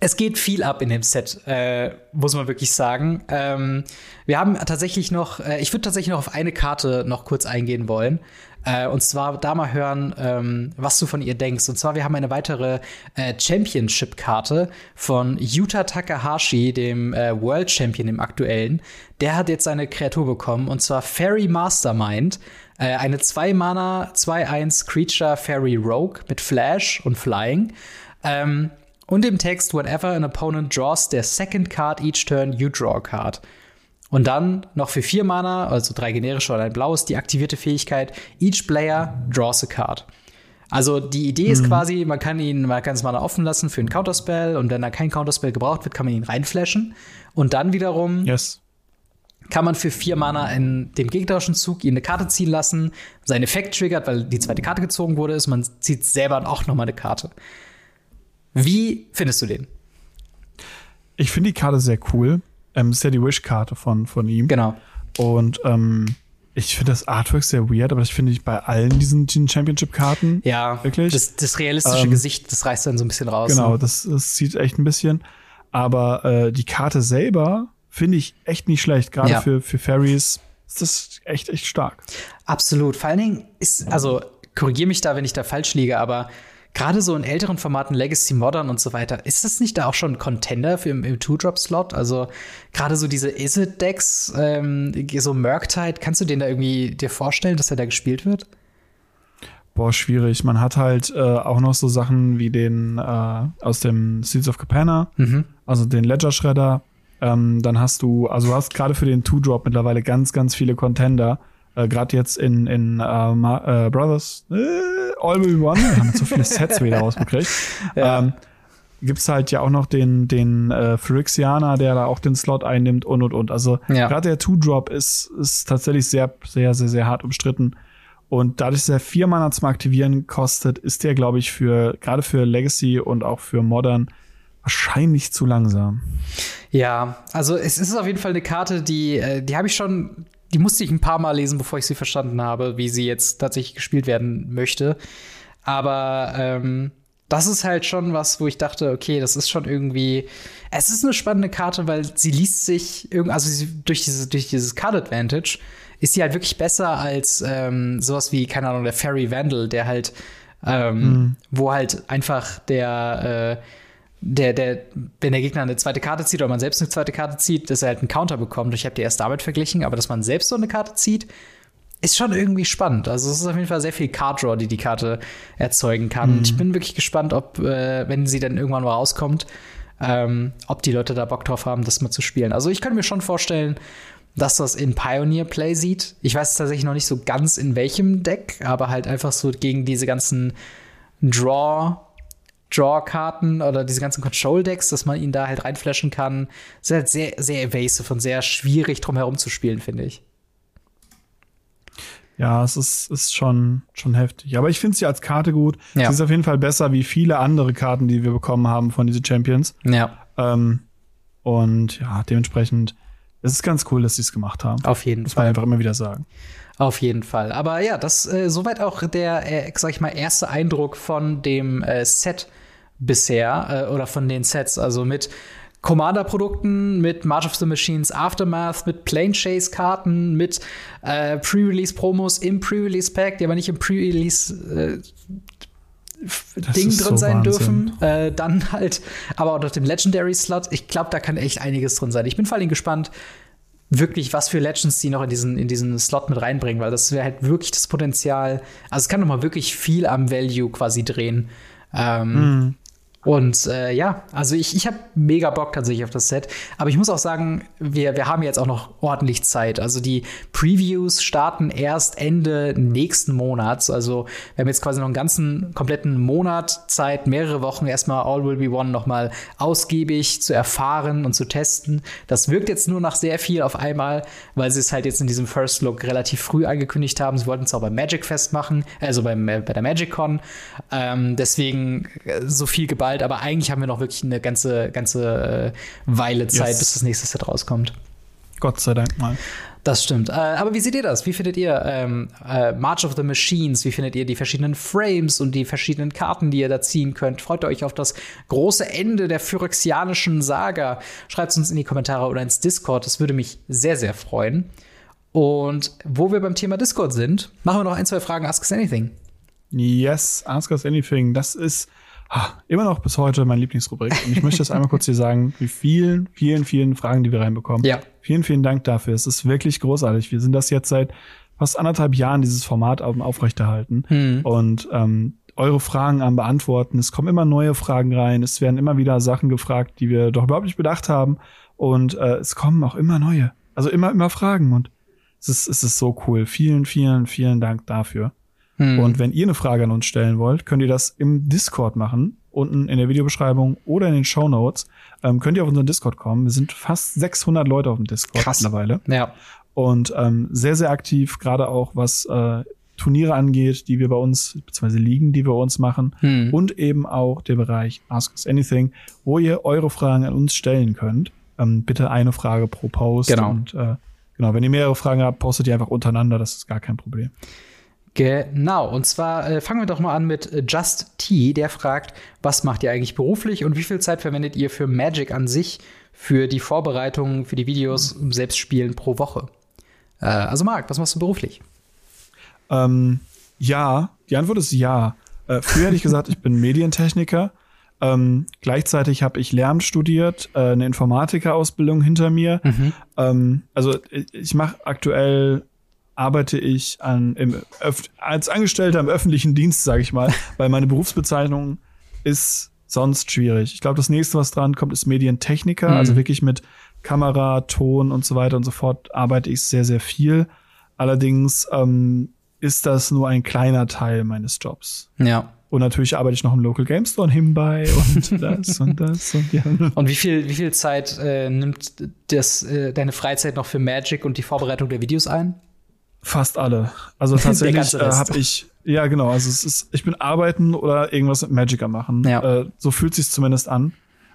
es geht viel ab in dem Set, äh, muss man wirklich sagen. Ähm, wir haben tatsächlich noch, äh, ich würde tatsächlich noch auf eine Karte noch kurz eingehen wollen. Äh, und zwar da mal hören, ähm, was du von ihr denkst. Und zwar, wir haben eine weitere äh, Championship-Karte von Yuta Takahashi, dem äh, World Champion im aktuellen. Der hat jetzt seine Kreatur bekommen, und zwar Fairy Mastermind. Äh, eine 2-Mana, 2-1 Creature Fairy Rogue mit Flash und Flying. Ähm, und im Text, whenever an opponent draws their second card each turn, you draw a card. Und dann noch für vier Mana, also drei generische oder ein blaues, die aktivierte Fähigkeit, each player draws a card. Also die Idee mhm. ist quasi, man kann ihn, man kann es Mana offen lassen für einen Counterspell und wenn da kein Counterspell gebraucht wird, kann man ihn reinflashen. Und dann wiederum yes. kann man für vier Mana in dem gegnerischen Zug ihn eine Karte ziehen lassen, sein Effekt triggert, weil die zweite Karte gezogen wurde, ist, man zieht selber auch noch mal eine Karte. Wie findest du den? Ich finde die Karte sehr cool. Ähm, ist ja die Wish-Karte von, von ihm. Genau. Und ähm, ich finde das Artwork sehr weird, aber ich finde ich bei allen diesen, diesen Championship-Karten. Ja, wirklich. Das, das realistische ähm, Gesicht, das reißt dann so ein bisschen raus. Genau, ne? das, das sieht echt ein bisschen. Aber äh, die Karte selber finde ich echt nicht schlecht. Gerade ja. für, für Fairies ist das echt, echt stark. Absolut. Vor allen Dingen ist, also korrigiere mich da, wenn ich da falsch liege, aber gerade so in älteren Formaten, Legacy Modern und so weiter, ist das nicht da auch schon ein Contender für im, im Two-Drop-Slot? Also gerade so diese Is-It-Decks, ähm, so Murktide, kannst du den da irgendwie dir vorstellen, dass er da gespielt wird? Boah, schwierig. Man hat halt äh, auch noch so Sachen wie den äh, aus dem Seeds of Capenna, mhm. also den Ledger Shredder. Ähm, dann hast du, also du hast gerade für den Two-Drop mittlerweile ganz, ganz viele Contender. Äh, gerade jetzt in, in äh, Ma äh, Brothers, äh, All We One, wir haben so viele Sets wieder rausgekriegt. ja. ähm, gibt's halt ja auch noch den, den äh, Phyrexianer, der da auch den Slot einnimmt und und und. Also ja. gerade der Two-Drop ist, ist tatsächlich sehr, sehr, sehr, sehr hart umstritten. Und dadurch, dass er vier Mana zum Aktivieren kostet, ist der, glaube ich, für gerade für Legacy und auch für Modern wahrscheinlich zu langsam. Ja, also es ist auf jeden Fall eine Karte, die, äh, die habe ich schon die musste ich ein paar Mal lesen, bevor ich sie verstanden habe, wie sie jetzt tatsächlich gespielt werden möchte. Aber ähm, das ist halt schon was, wo ich dachte, okay, das ist schon irgendwie. Es ist eine spannende Karte, weil sie liest sich irgendwie, also sie, durch, diese, durch dieses Card Advantage ist sie halt wirklich besser als ähm, sowas wie, keine Ahnung, der Fairy Vandal, der halt, ähm, mhm. wo halt einfach der äh, der, der, wenn der Gegner eine zweite Karte zieht oder man selbst eine zweite Karte zieht, dass er halt einen Counter bekommt. Ich habe die erst damit verglichen, aber dass man selbst so eine Karte zieht, ist schon irgendwie spannend. Also es ist auf jeden Fall sehr viel Card Draw, die die Karte erzeugen kann. Mhm. Ich bin wirklich gespannt, ob, äh, wenn sie dann irgendwann mal rauskommt, ähm, ob die Leute da Bock drauf haben, das mal zu spielen. Also ich könnte mir schon vorstellen, dass das in Pioneer Play sieht. Ich weiß tatsächlich noch nicht so ganz in welchem Deck, aber halt einfach so gegen diese ganzen Draw Draw-Karten oder diese ganzen Control-Decks, dass man ihn da halt reinflashen kann. Das ist halt sehr, sehr evasive und sehr schwierig drum herum zu spielen, finde ich. Ja, es ist, ist schon, schon heftig. Aber ich finde sie als Karte gut. Ja. Sie ist auf jeden Fall besser wie viele andere Karten, die wir bekommen haben von diesen Champions. Ja. Ähm, und ja, dementsprechend es ist ganz cool, dass sie es gemacht haben. Auf jeden Muss Fall. Muss man einfach immer wieder sagen. Auf jeden Fall. Aber ja, das äh, soweit auch der, äh, sag ich mal, erste Eindruck von dem äh, Set bisher äh, oder von den Sets. Also mit Commander-Produkten, mit March of the Machines Aftermath, mit Plane Chase-Karten, mit äh, Pre-Release-Promos im Pre-Release-Pack, die aber nicht im Pre-Release äh, Ding drin so sein Wahnsinn. dürfen. Äh, dann halt, aber auch auf dem Legendary-Slot. Ich glaube, da kann echt einiges drin sein. Ich bin vor allem gespannt, wirklich, was für Legends die noch in diesen, in diesen Slot mit reinbringen, weil das wäre halt wirklich das Potenzial. Also, es kann noch mal wirklich viel am Value quasi drehen. Ähm, mm. Und äh, ja, also ich, ich habe mega Bock tatsächlich auf das Set. Aber ich muss auch sagen, wir, wir haben jetzt auch noch ordentlich Zeit. Also die Previews starten erst Ende nächsten Monats. Also wir haben jetzt quasi noch einen ganzen kompletten Monat Zeit, mehrere Wochen erstmal All Will Be One noch mal ausgiebig zu erfahren und zu testen. Das wirkt jetzt nur nach sehr viel auf einmal, weil sie es halt jetzt in diesem First Look relativ früh angekündigt haben. Sie wollten es auch beim Magic Fest machen, also beim, äh, bei der Magic Con. Ähm, deswegen äh, so viel geballt, aber eigentlich haben wir noch wirklich eine ganze, ganze äh, Weile Zeit, yes. bis das nächste Set rauskommt. Gott sei Dank mal. Das stimmt. Äh, aber wie seht ihr das? Wie findet ihr ähm, äh, March of the Machines? Wie findet ihr die verschiedenen Frames und die verschiedenen Karten, die ihr da ziehen könnt? Freut ihr euch auf das große Ende der phyrexianischen Saga? Schreibt es uns in die Kommentare oder ins Discord. Das würde mich sehr, sehr freuen. Und wo wir beim Thema Discord sind, machen wir noch ein, zwei Fragen Ask Us Anything. Yes, Ask Us Anything. Das ist immer noch bis heute meine Lieblingsrubrik. Und ich möchte das einmal kurz hier sagen, wie vielen, vielen, vielen Fragen, die wir reinbekommen. Ja. Vielen, vielen Dank dafür. Es ist wirklich großartig. Wir sind das jetzt seit fast anderthalb Jahren, dieses Format aufrechterhalten. Hm. Und ähm, eure Fragen am Beantworten. Es kommen immer neue Fragen rein. Es werden immer wieder Sachen gefragt, die wir doch überhaupt nicht bedacht haben. Und äh, es kommen auch immer neue. Also immer, immer Fragen. Und es ist, es ist so cool. Vielen, vielen, vielen Dank dafür. Hm. Und wenn ihr eine Frage an uns stellen wollt, könnt ihr das im Discord machen, unten in der Videobeschreibung oder in den Show Notes. Ähm, könnt ihr auf unseren Discord kommen. Wir sind fast 600 Leute auf dem Discord Krass. mittlerweile. Ja. Und ähm, sehr, sehr aktiv, gerade auch was äh, Turniere angeht, die wir bei uns, beziehungsweise Ligen, die wir bei uns machen. Hm. Und eben auch der Bereich Ask Us Anything, wo ihr eure Fragen an uns stellen könnt. Ähm, bitte eine Frage pro Post. Genau. Und äh, genau, wenn ihr mehrere Fragen habt, postet die einfach untereinander, das ist gar kein Problem. Genau, und zwar äh, fangen wir doch mal an mit äh, Just T, der fragt, was macht ihr eigentlich beruflich und wie viel Zeit verwendet ihr für Magic an sich, für die Vorbereitungen, für die Videos im Selbstspielen pro Woche? Äh, also Marc, was machst du beruflich? Ähm, ja, die Antwort ist ja. Äh, früher hätte ich gesagt, ich bin Medientechniker. Ähm, gleichzeitig habe ich Lärm studiert, äh, eine Informatikerausbildung hinter mir. Mhm. Ähm, also ich mache aktuell arbeite ich an, im, als Angestellter im öffentlichen Dienst, sage ich mal, weil meine Berufsbezeichnung ist sonst schwierig. Ich glaube, das nächste, was dran kommt, ist Medientechniker, mhm. also wirklich mit Kamera, Ton und so weiter und so fort arbeite ich sehr, sehr viel. Allerdings ähm, ist das nur ein kleiner Teil meines Jobs. Ja. Und natürlich arbeite ich noch im Local Game Store nebenbei und das und das und ja. Und wie viel, wie viel Zeit äh, nimmt das, äh, deine Freizeit noch für Magic und die Vorbereitung der Videos ein? Fast alle. Also tatsächlich äh, habe ich, ja genau, also es ist, ich bin arbeiten oder irgendwas mit Magic machen. Ja. Äh, so fühlt sich zumindest an,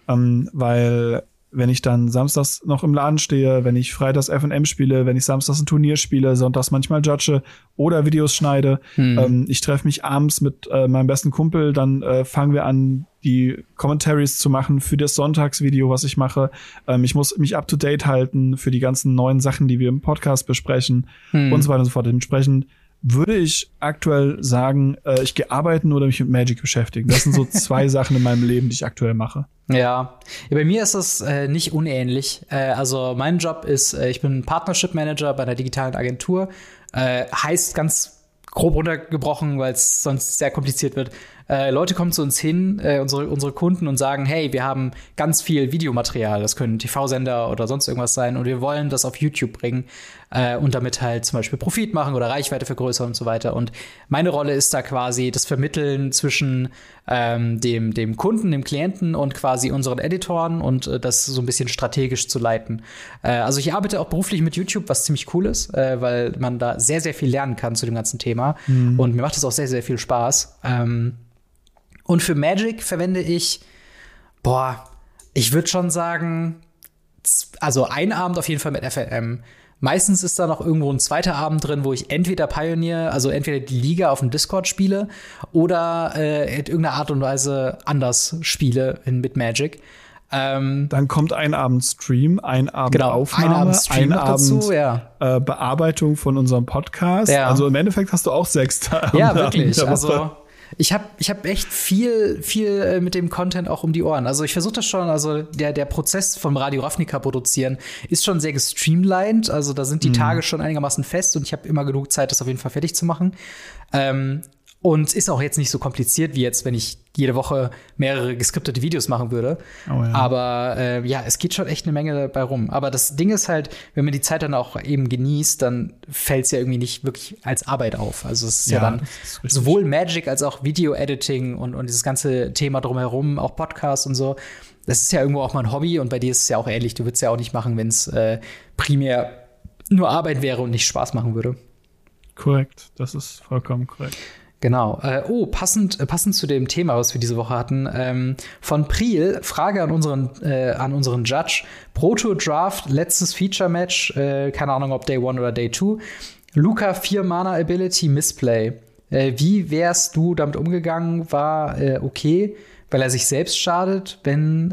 ähm, weil wenn ich dann samstags noch im Laden stehe, wenn ich freitags F&M spiele, wenn ich samstags ein Turnier spiele, sonntags manchmal judge oder Videos schneide. Hm. Ähm, ich treffe mich abends mit äh, meinem besten Kumpel, dann äh, fangen wir an, die Commentaries zu machen für das Sonntagsvideo, was ich mache. Ähm, ich muss mich up to date halten für die ganzen neuen Sachen, die wir im Podcast besprechen hm. und so weiter und so fort. Dementsprechend würde ich aktuell sagen, äh, ich gehe arbeiten oder mich mit Magic beschäftigen. Das sind so zwei Sachen in meinem Leben, die ich aktuell mache. Ja, ja bei mir ist es äh, nicht unähnlich. Äh, also mein Job ist, äh, ich bin Partnership Manager bei einer digitalen Agentur. Äh, heißt ganz grob runtergebrochen, weil es sonst sehr kompliziert wird. Äh, Leute kommen zu uns hin, äh, unsere, unsere Kunden, und sagen, hey, wir haben ganz viel Videomaterial, das können TV-Sender oder sonst irgendwas sein, und wir wollen das auf YouTube bringen äh, und damit halt zum Beispiel Profit machen oder Reichweite vergrößern und so weiter. Und meine Rolle ist da quasi das Vermitteln zwischen ähm, dem, dem Kunden, dem Klienten und quasi unseren Editoren und äh, das so ein bisschen strategisch zu leiten. Äh, also ich arbeite auch beruflich mit YouTube, was ziemlich cool ist, äh, weil man da sehr, sehr viel lernen kann zu dem ganzen Thema. Mhm. Und mir macht es auch sehr, sehr viel Spaß. Ähm, und für Magic verwende ich, boah, ich würde schon sagen, also ein Abend auf jeden Fall mit FLM. Meistens ist da noch irgendwo ein zweiter Abend drin, wo ich entweder Pioneer, also entweder die Liga auf dem Discord spiele oder äh, in irgendeiner Art und Weise anders spiele in, mit Magic. Ähm, Dann kommt ein Abend Stream, ein Abend genau, Aufnahme, ein Abend, Stream ein Abend dazu, ja. äh, Bearbeitung von unserem Podcast. Ja. Also im Endeffekt hast du auch sechs Tage. Ja, wirklich. Also ich habe ich hab echt viel, viel äh, mit dem Content auch um die Ohren. Also ich versuche das schon, also der, der Prozess vom Radio Ravnica produzieren ist schon sehr gestreamlined. Also da sind die mhm. Tage schon einigermaßen fest und ich habe immer genug Zeit, das auf jeden Fall fertig zu machen. Ähm, Und ist auch jetzt nicht so kompliziert wie jetzt, wenn ich jede Woche mehrere geskriptete Videos machen würde. Oh ja. Aber äh, ja, es geht schon echt eine Menge dabei rum. Aber das Ding ist halt, wenn man die Zeit dann auch eben genießt, dann fällt es ja irgendwie nicht wirklich als Arbeit auf. Also es ist ja, ja dann ist sowohl Magic als auch Video-Editing und, und dieses ganze Thema drumherum, auch Podcasts und so. Das ist ja irgendwo auch mal ein Hobby und bei dir ist es ja auch ähnlich. Du würdest ja auch nicht machen, wenn es äh, primär nur Arbeit wäre und nicht Spaß machen würde. Korrekt, das ist vollkommen korrekt. Genau. Äh, oh, passend, äh, passend zu dem Thema, was wir diese Woche hatten, ähm, von Priel, Frage an unseren, äh, an unseren Judge. Proto Draft, letztes Feature-Match, äh, keine Ahnung, ob Day 1 oder Day 2. Luca 4 Mana Ability Missplay. Äh, wie wärst du damit umgegangen? War äh, okay, weil er sich selbst schadet, wenn,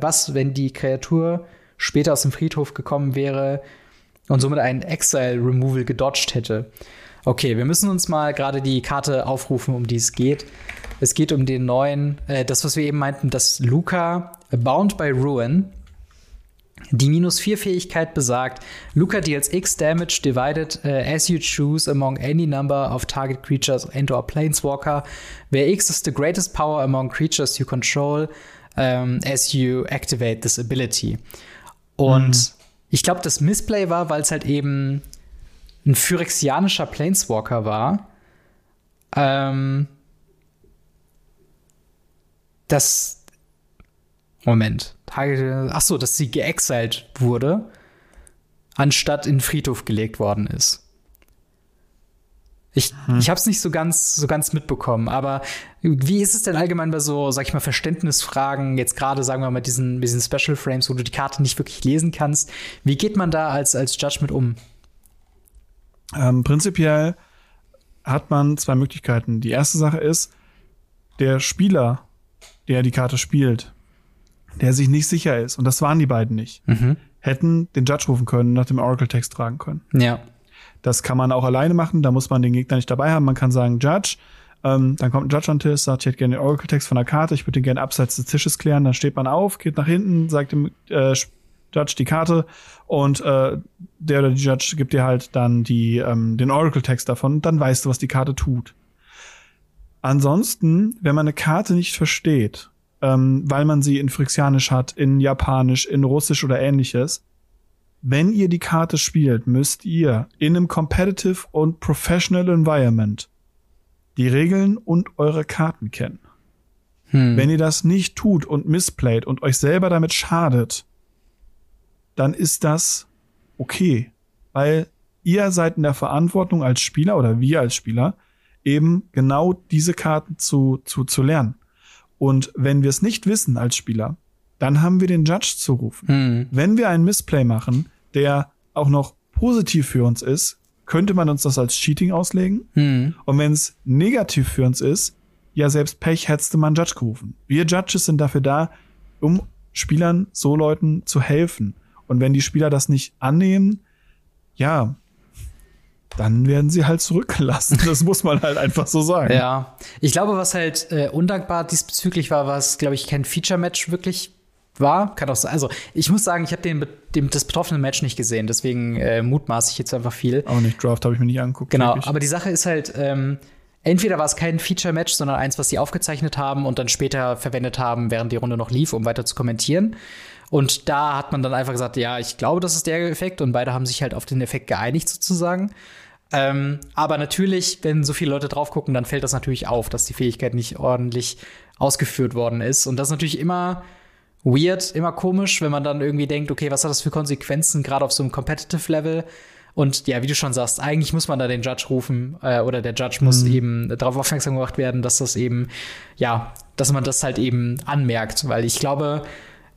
was, wenn die Kreatur später aus dem Friedhof gekommen wäre und somit einen Exile-Removal gedodged hätte? Okay, wir müssen uns mal gerade die Karte aufrufen, um die es geht. Es geht um den neuen, äh, das, was wir eben meinten, das Luca Bound by Ruin. Die minus 4 Fähigkeit besagt, Luca deals X damage divided uh, as you choose among any number of target creatures and or planeswalker, where X is the greatest power among creatures you control um, as you activate this ability. Und mhm. ich glaube, das Missplay war, weil es halt eben ein phyrexianischer Planeswalker war. Ähm, das. Moment. Ach so, dass sie geexiled wurde, anstatt in den Friedhof gelegt worden ist. Ich, hm. ich habe es nicht so ganz, so ganz mitbekommen, aber wie ist es denn allgemein bei so, sag ich mal, Verständnisfragen, jetzt gerade, sagen wir mal, diesen, diesen Special Frames, wo du die Karte nicht wirklich lesen kannst? Wie geht man da als, als Judge mit um? Ähm, prinzipiell hat man zwei Möglichkeiten. Die erste Sache ist, der Spieler, der die Karte spielt, der sich nicht sicher ist, und das waren die beiden nicht, mhm. hätten den Judge rufen können, nach dem Oracle-Text tragen können. Ja. Das kann man auch alleine machen, da muss man den Gegner nicht dabei haben. Man kann sagen, Judge, ähm, dann kommt ein Judge an den Tisch, sagt, ich hätte gerne den Oracle-Text von der Karte, ich würde den gerne abseits des Tisches klären. Dann steht man auf, geht nach hinten, sagt dem äh, Judge die Karte und äh, der oder die Judge gibt dir halt dann die, ähm, den Oracle-Text davon, dann weißt du, was die Karte tut. Ansonsten, wenn man eine Karte nicht versteht, ähm, weil man sie in Phyrexianisch hat, in Japanisch, in Russisch oder ähnliches, wenn ihr die Karte spielt, müsst ihr in einem Competitive und Professional Environment die Regeln und eure Karten kennen. Hm. Wenn ihr das nicht tut und missplayt und euch selber damit schadet, dann ist das okay. Weil ihr seid in der Verantwortung als Spieler oder wir als Spieler eben genau diese Karten zu, zu, zu lernen. Und wenn wir es nicht wissen als Spieler, dann haben wir den Judge zu rufen. Hm. Wenn wir einen Missplay machen, der auch noch positiv für uns ist, könnte man uns das als Cheating auslegen. Hm. Und wenn es negativ für uns ist, ja, selbst Pech hättest du mal einen Judge gerufen. Wir Judges sind dafür da, um Spielern, so Leuten zu helfen. Und wenn die Spieler das nicht annehmen, ja, dann werden sie halt zurückgelassen. Das muss man halt einfach so sagen. Ja, ich glaube, was halt äh, undankbar diesbezüglich war, was, glaube ich, kein Feature-Match wirklich war. Kann auch sein. Also, ich muss sagen, ich habe den, den, das betroffene Match nicht gesehen, deswegen äh, mutmaße ich jetzt einfach viel. Auch nicht, Draft habe ich mir nicht angeguckt. Genau, wirklich. aber die Sache ist halt, ähm, entweder war es kein Feature-Match, sondern eins, was sie aufgezeichnet haben und dann später verwendet haben, während die Runde noch lief, um weiter zu kommentieren. Und da hat man dann einfach gesagt, ja, ich glaube, das ist der Effekt. Und beide haben sich halt auf den Effekt geeinigt sozusagen. Ähm, aber natürlich, wenn so viele Leute drauf gucken, dann fällt das natürlich auf, dass die Fähigkeit nicht ordentlich ausgeführt worden ist. Und das ist natürlich immer weird, immer komisch, wenn man dann irgendwie denkt, okay, was hat das für Konsequenzen, gerade auf so einem Competitive Level? Und ja, wie du schon sagst, eigentlich muss man da den Judge rufen äh, oder der Judge muss mhm. eben darauf aufmerksam gemacht werden, dass das eben, ja, dass man das halt eben anmerkt. Weil ich glaube,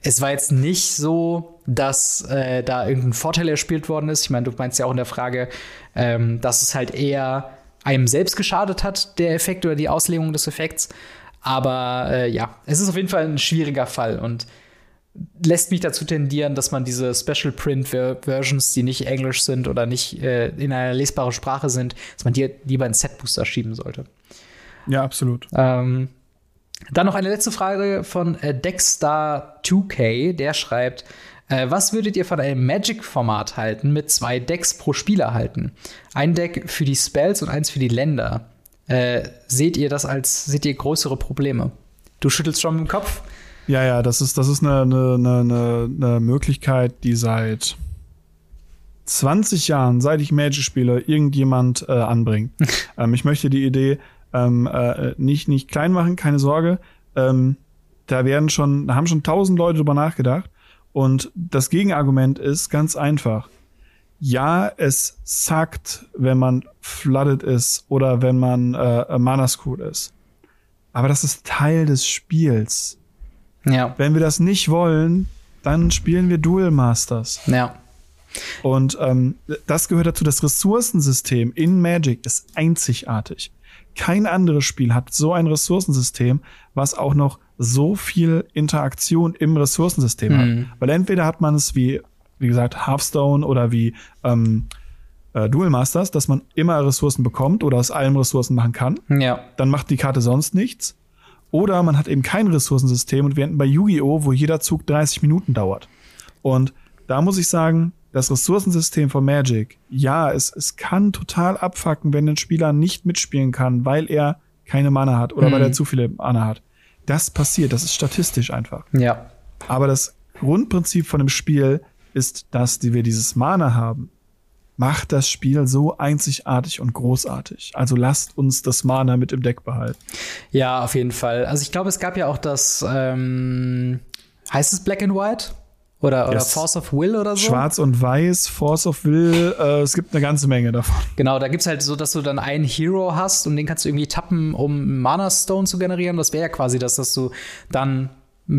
es war jetzt nicht so, dass äh, da irgendein Vorteil erspielt worden ist. Ich meine, du meinst ja auch in der Frage, ähm, dass es halt eher einem selbst geschadet hat, der Effekt oder die Auslegung des Effekts. Aber äh, ja, es ist auf jeden Fall ein schwieriger Fall und lässt mich dazu tendieren, dass man diese Special Print Versions, die nicht Englisch sind oder nicht äh, in einer lesbaren Sprache sind, dass man die lieber in Set Booster schieben sollte. Ja, absolut. Ähm, dann noch eine letzte Frage von äh, Dexstar2K, der schreibt, äh, was würdet ihr von einem Magic-Format halten mit zwei Decks pro Spieler halten? Ein Deck für die Spells und eins für die Länder. Äh, seht ihr das als, seht ihr größere Probleme? Du schüttelst schon mit dem Kopf. Ja, ja, das ist, das ist eine, eine, eine, eine Möglichkeit, die seit 20 Jahren, seit ich Magic spiele, irgendjemand äh, anbringt. ähm, ich möchte die Idee ähm, äh, nicht, nicht klein machen, keine Sorge. Ähm, da werden schon, da haben schon tausend Leute drüber nachgedacht. Und das Gegenargument ist ganz einfach. Ja, es sackt, wenn man flooded ist oder wenn man äh, Mana School ist. Aber das ist Teil des Spiels. Ja. Wenn wir das nicht wollen, dann spielen wir Duel Masters. Ja. Und ähm, das gehört dazu. Das Ressourcensystem in Magic ist einzigartig. Kein anderes Spiel hat so ein Ressourcensystem, was auch noch so viel Interaktion im Ressourcensystem Mhm. hat. Weil entweder hat man es wie, wie gesagt, Hearthstone oder wie ähm, äh, Duel Masters, dass man immer Ressourcen bekommt oder aus allem Ressourcen machen kann. Ja. Dann macht die Karte sonst nichts. Oder man hat eben kein Ressourcensystem und wir enden bei Yu-Gi-Oh!, wo jeder Zug 30 Minuten dauert. Und da muss ich sagen, das Ressourcensystem von Magic, ja, es, es kann total abfacken, wenn ein Spieler nicht mitspielen kann, weil er keine Mana hat oder Mhm. weil er zu viele Mana hat. Das passiert, das ist statistisch einfach. Ja. Aber das Grundprinzip von dem Spiel ist, dass die wir dieses Mana haben, macht das Spiel so einzigartig und großartig. Also lasst uns das Mana mit im Deck behalten. Ja, auf jeden Fall. Also ich glaube, es gab ja auch das, ähm, heißt es Black and White? Oder, oder Yes. Force of Will oder so? Schwarz und Weiß, Force of Will, äh, es gibt eine ganze Menge davon. Genau, da gibt's halt so, dass du dann einen Hero hast und den kannst du irgendwie tappen, um Mana Stone zu generieren. Das wäre ja quasi das, dass du dann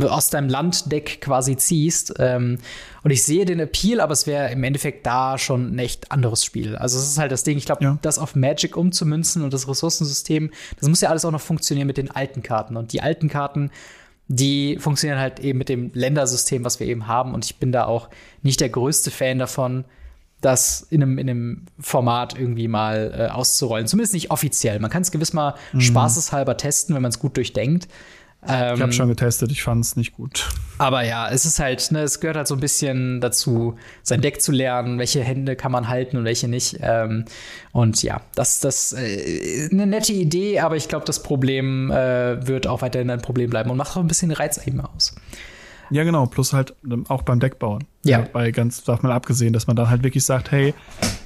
aus deinem Landdeck quasi ziehst. Ähm, und ich sehe den Appeal, aber es wäre im Endeffekt da schon ein echt anderes Spiel. Also es ist halt das Ding, ich glaube, Ja. das auf Magic umzumünzen und das Ressourcensystem, das muss ja alles auch noch funktionieren mit den alten Karten. Und die alten Karten, die funktionieren halt eben mit dem Ländersystem, was wir eben haben. Und ich bin da auch nicht der größte Fan davon, das in einem, in einem Format irgendwie mal äh, auszurollen. Zumindest nicht offiziell. Man kann es gewiss mal spaßeshalber testen, wenn man es gut durchdenkt. Ähm, Ich habe schon getestet, ich fand es nicht gut. aber ja, es ist halt, ne, es gehört halt so ein bisschen dazu, sein Deck zu lernen, welche Hände kann man halten und welche nicht. Ähm, und ja, das das äh, eine nette Idee, aber ich glaube, das Problem äh, wird auch weiterhin ein Problem bleiben und macht auch ein bisschen Reiz eben aus. Ja, genau, plus halt ähm, auch beim Deckbauen. Ja. Bei ganz davon abgesehen, dass man dann halt wirklich sagt, hey,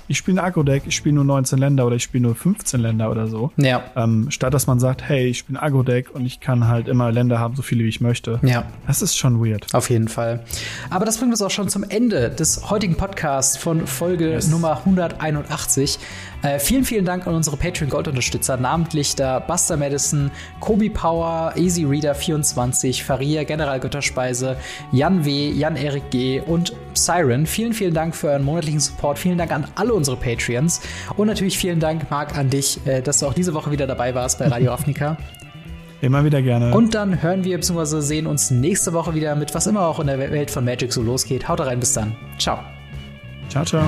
ich spiele ein Agro-Deck, ich spiele nur 19 Länder oder ich spiele nur 15 Länder oder so. Ja. Ähm, statt dass man sagt, hey, ich spiele ein Agro-Deck und ich kann halt immer Länder haben, so viele wie ich möchte. Ja. Das ist schon weird. Auf jeden Fall. Aber das bringt uns auch schon zum Ende des heutigen Podcasts von Folge Yes. Nummer 181. Äh, vielen, vielen Dank an unsere Patreon Gold-Unterstützer, namentlich da Buster Madison, Kobi Power, Easy Reader 24, Faria, General Götterspeise, Jan W., Jan Erik G. und Siren. Vielen, vielen Dank für euren monatlichen Support. Vielen Dank an alle unsere Patreons. Und natürlich vielen Dank, Marc, an dich, äh, dass du auch diese Woche wieder dabei warst bei Radio Ravnica. Immer wieder gerne. Und dann hören wir bzw. sehen uns nächste Woche wieder mit was immer auch in der Welt von Magic so losgeht. Haut rein, bis dann. Ciao. ciao, ciao.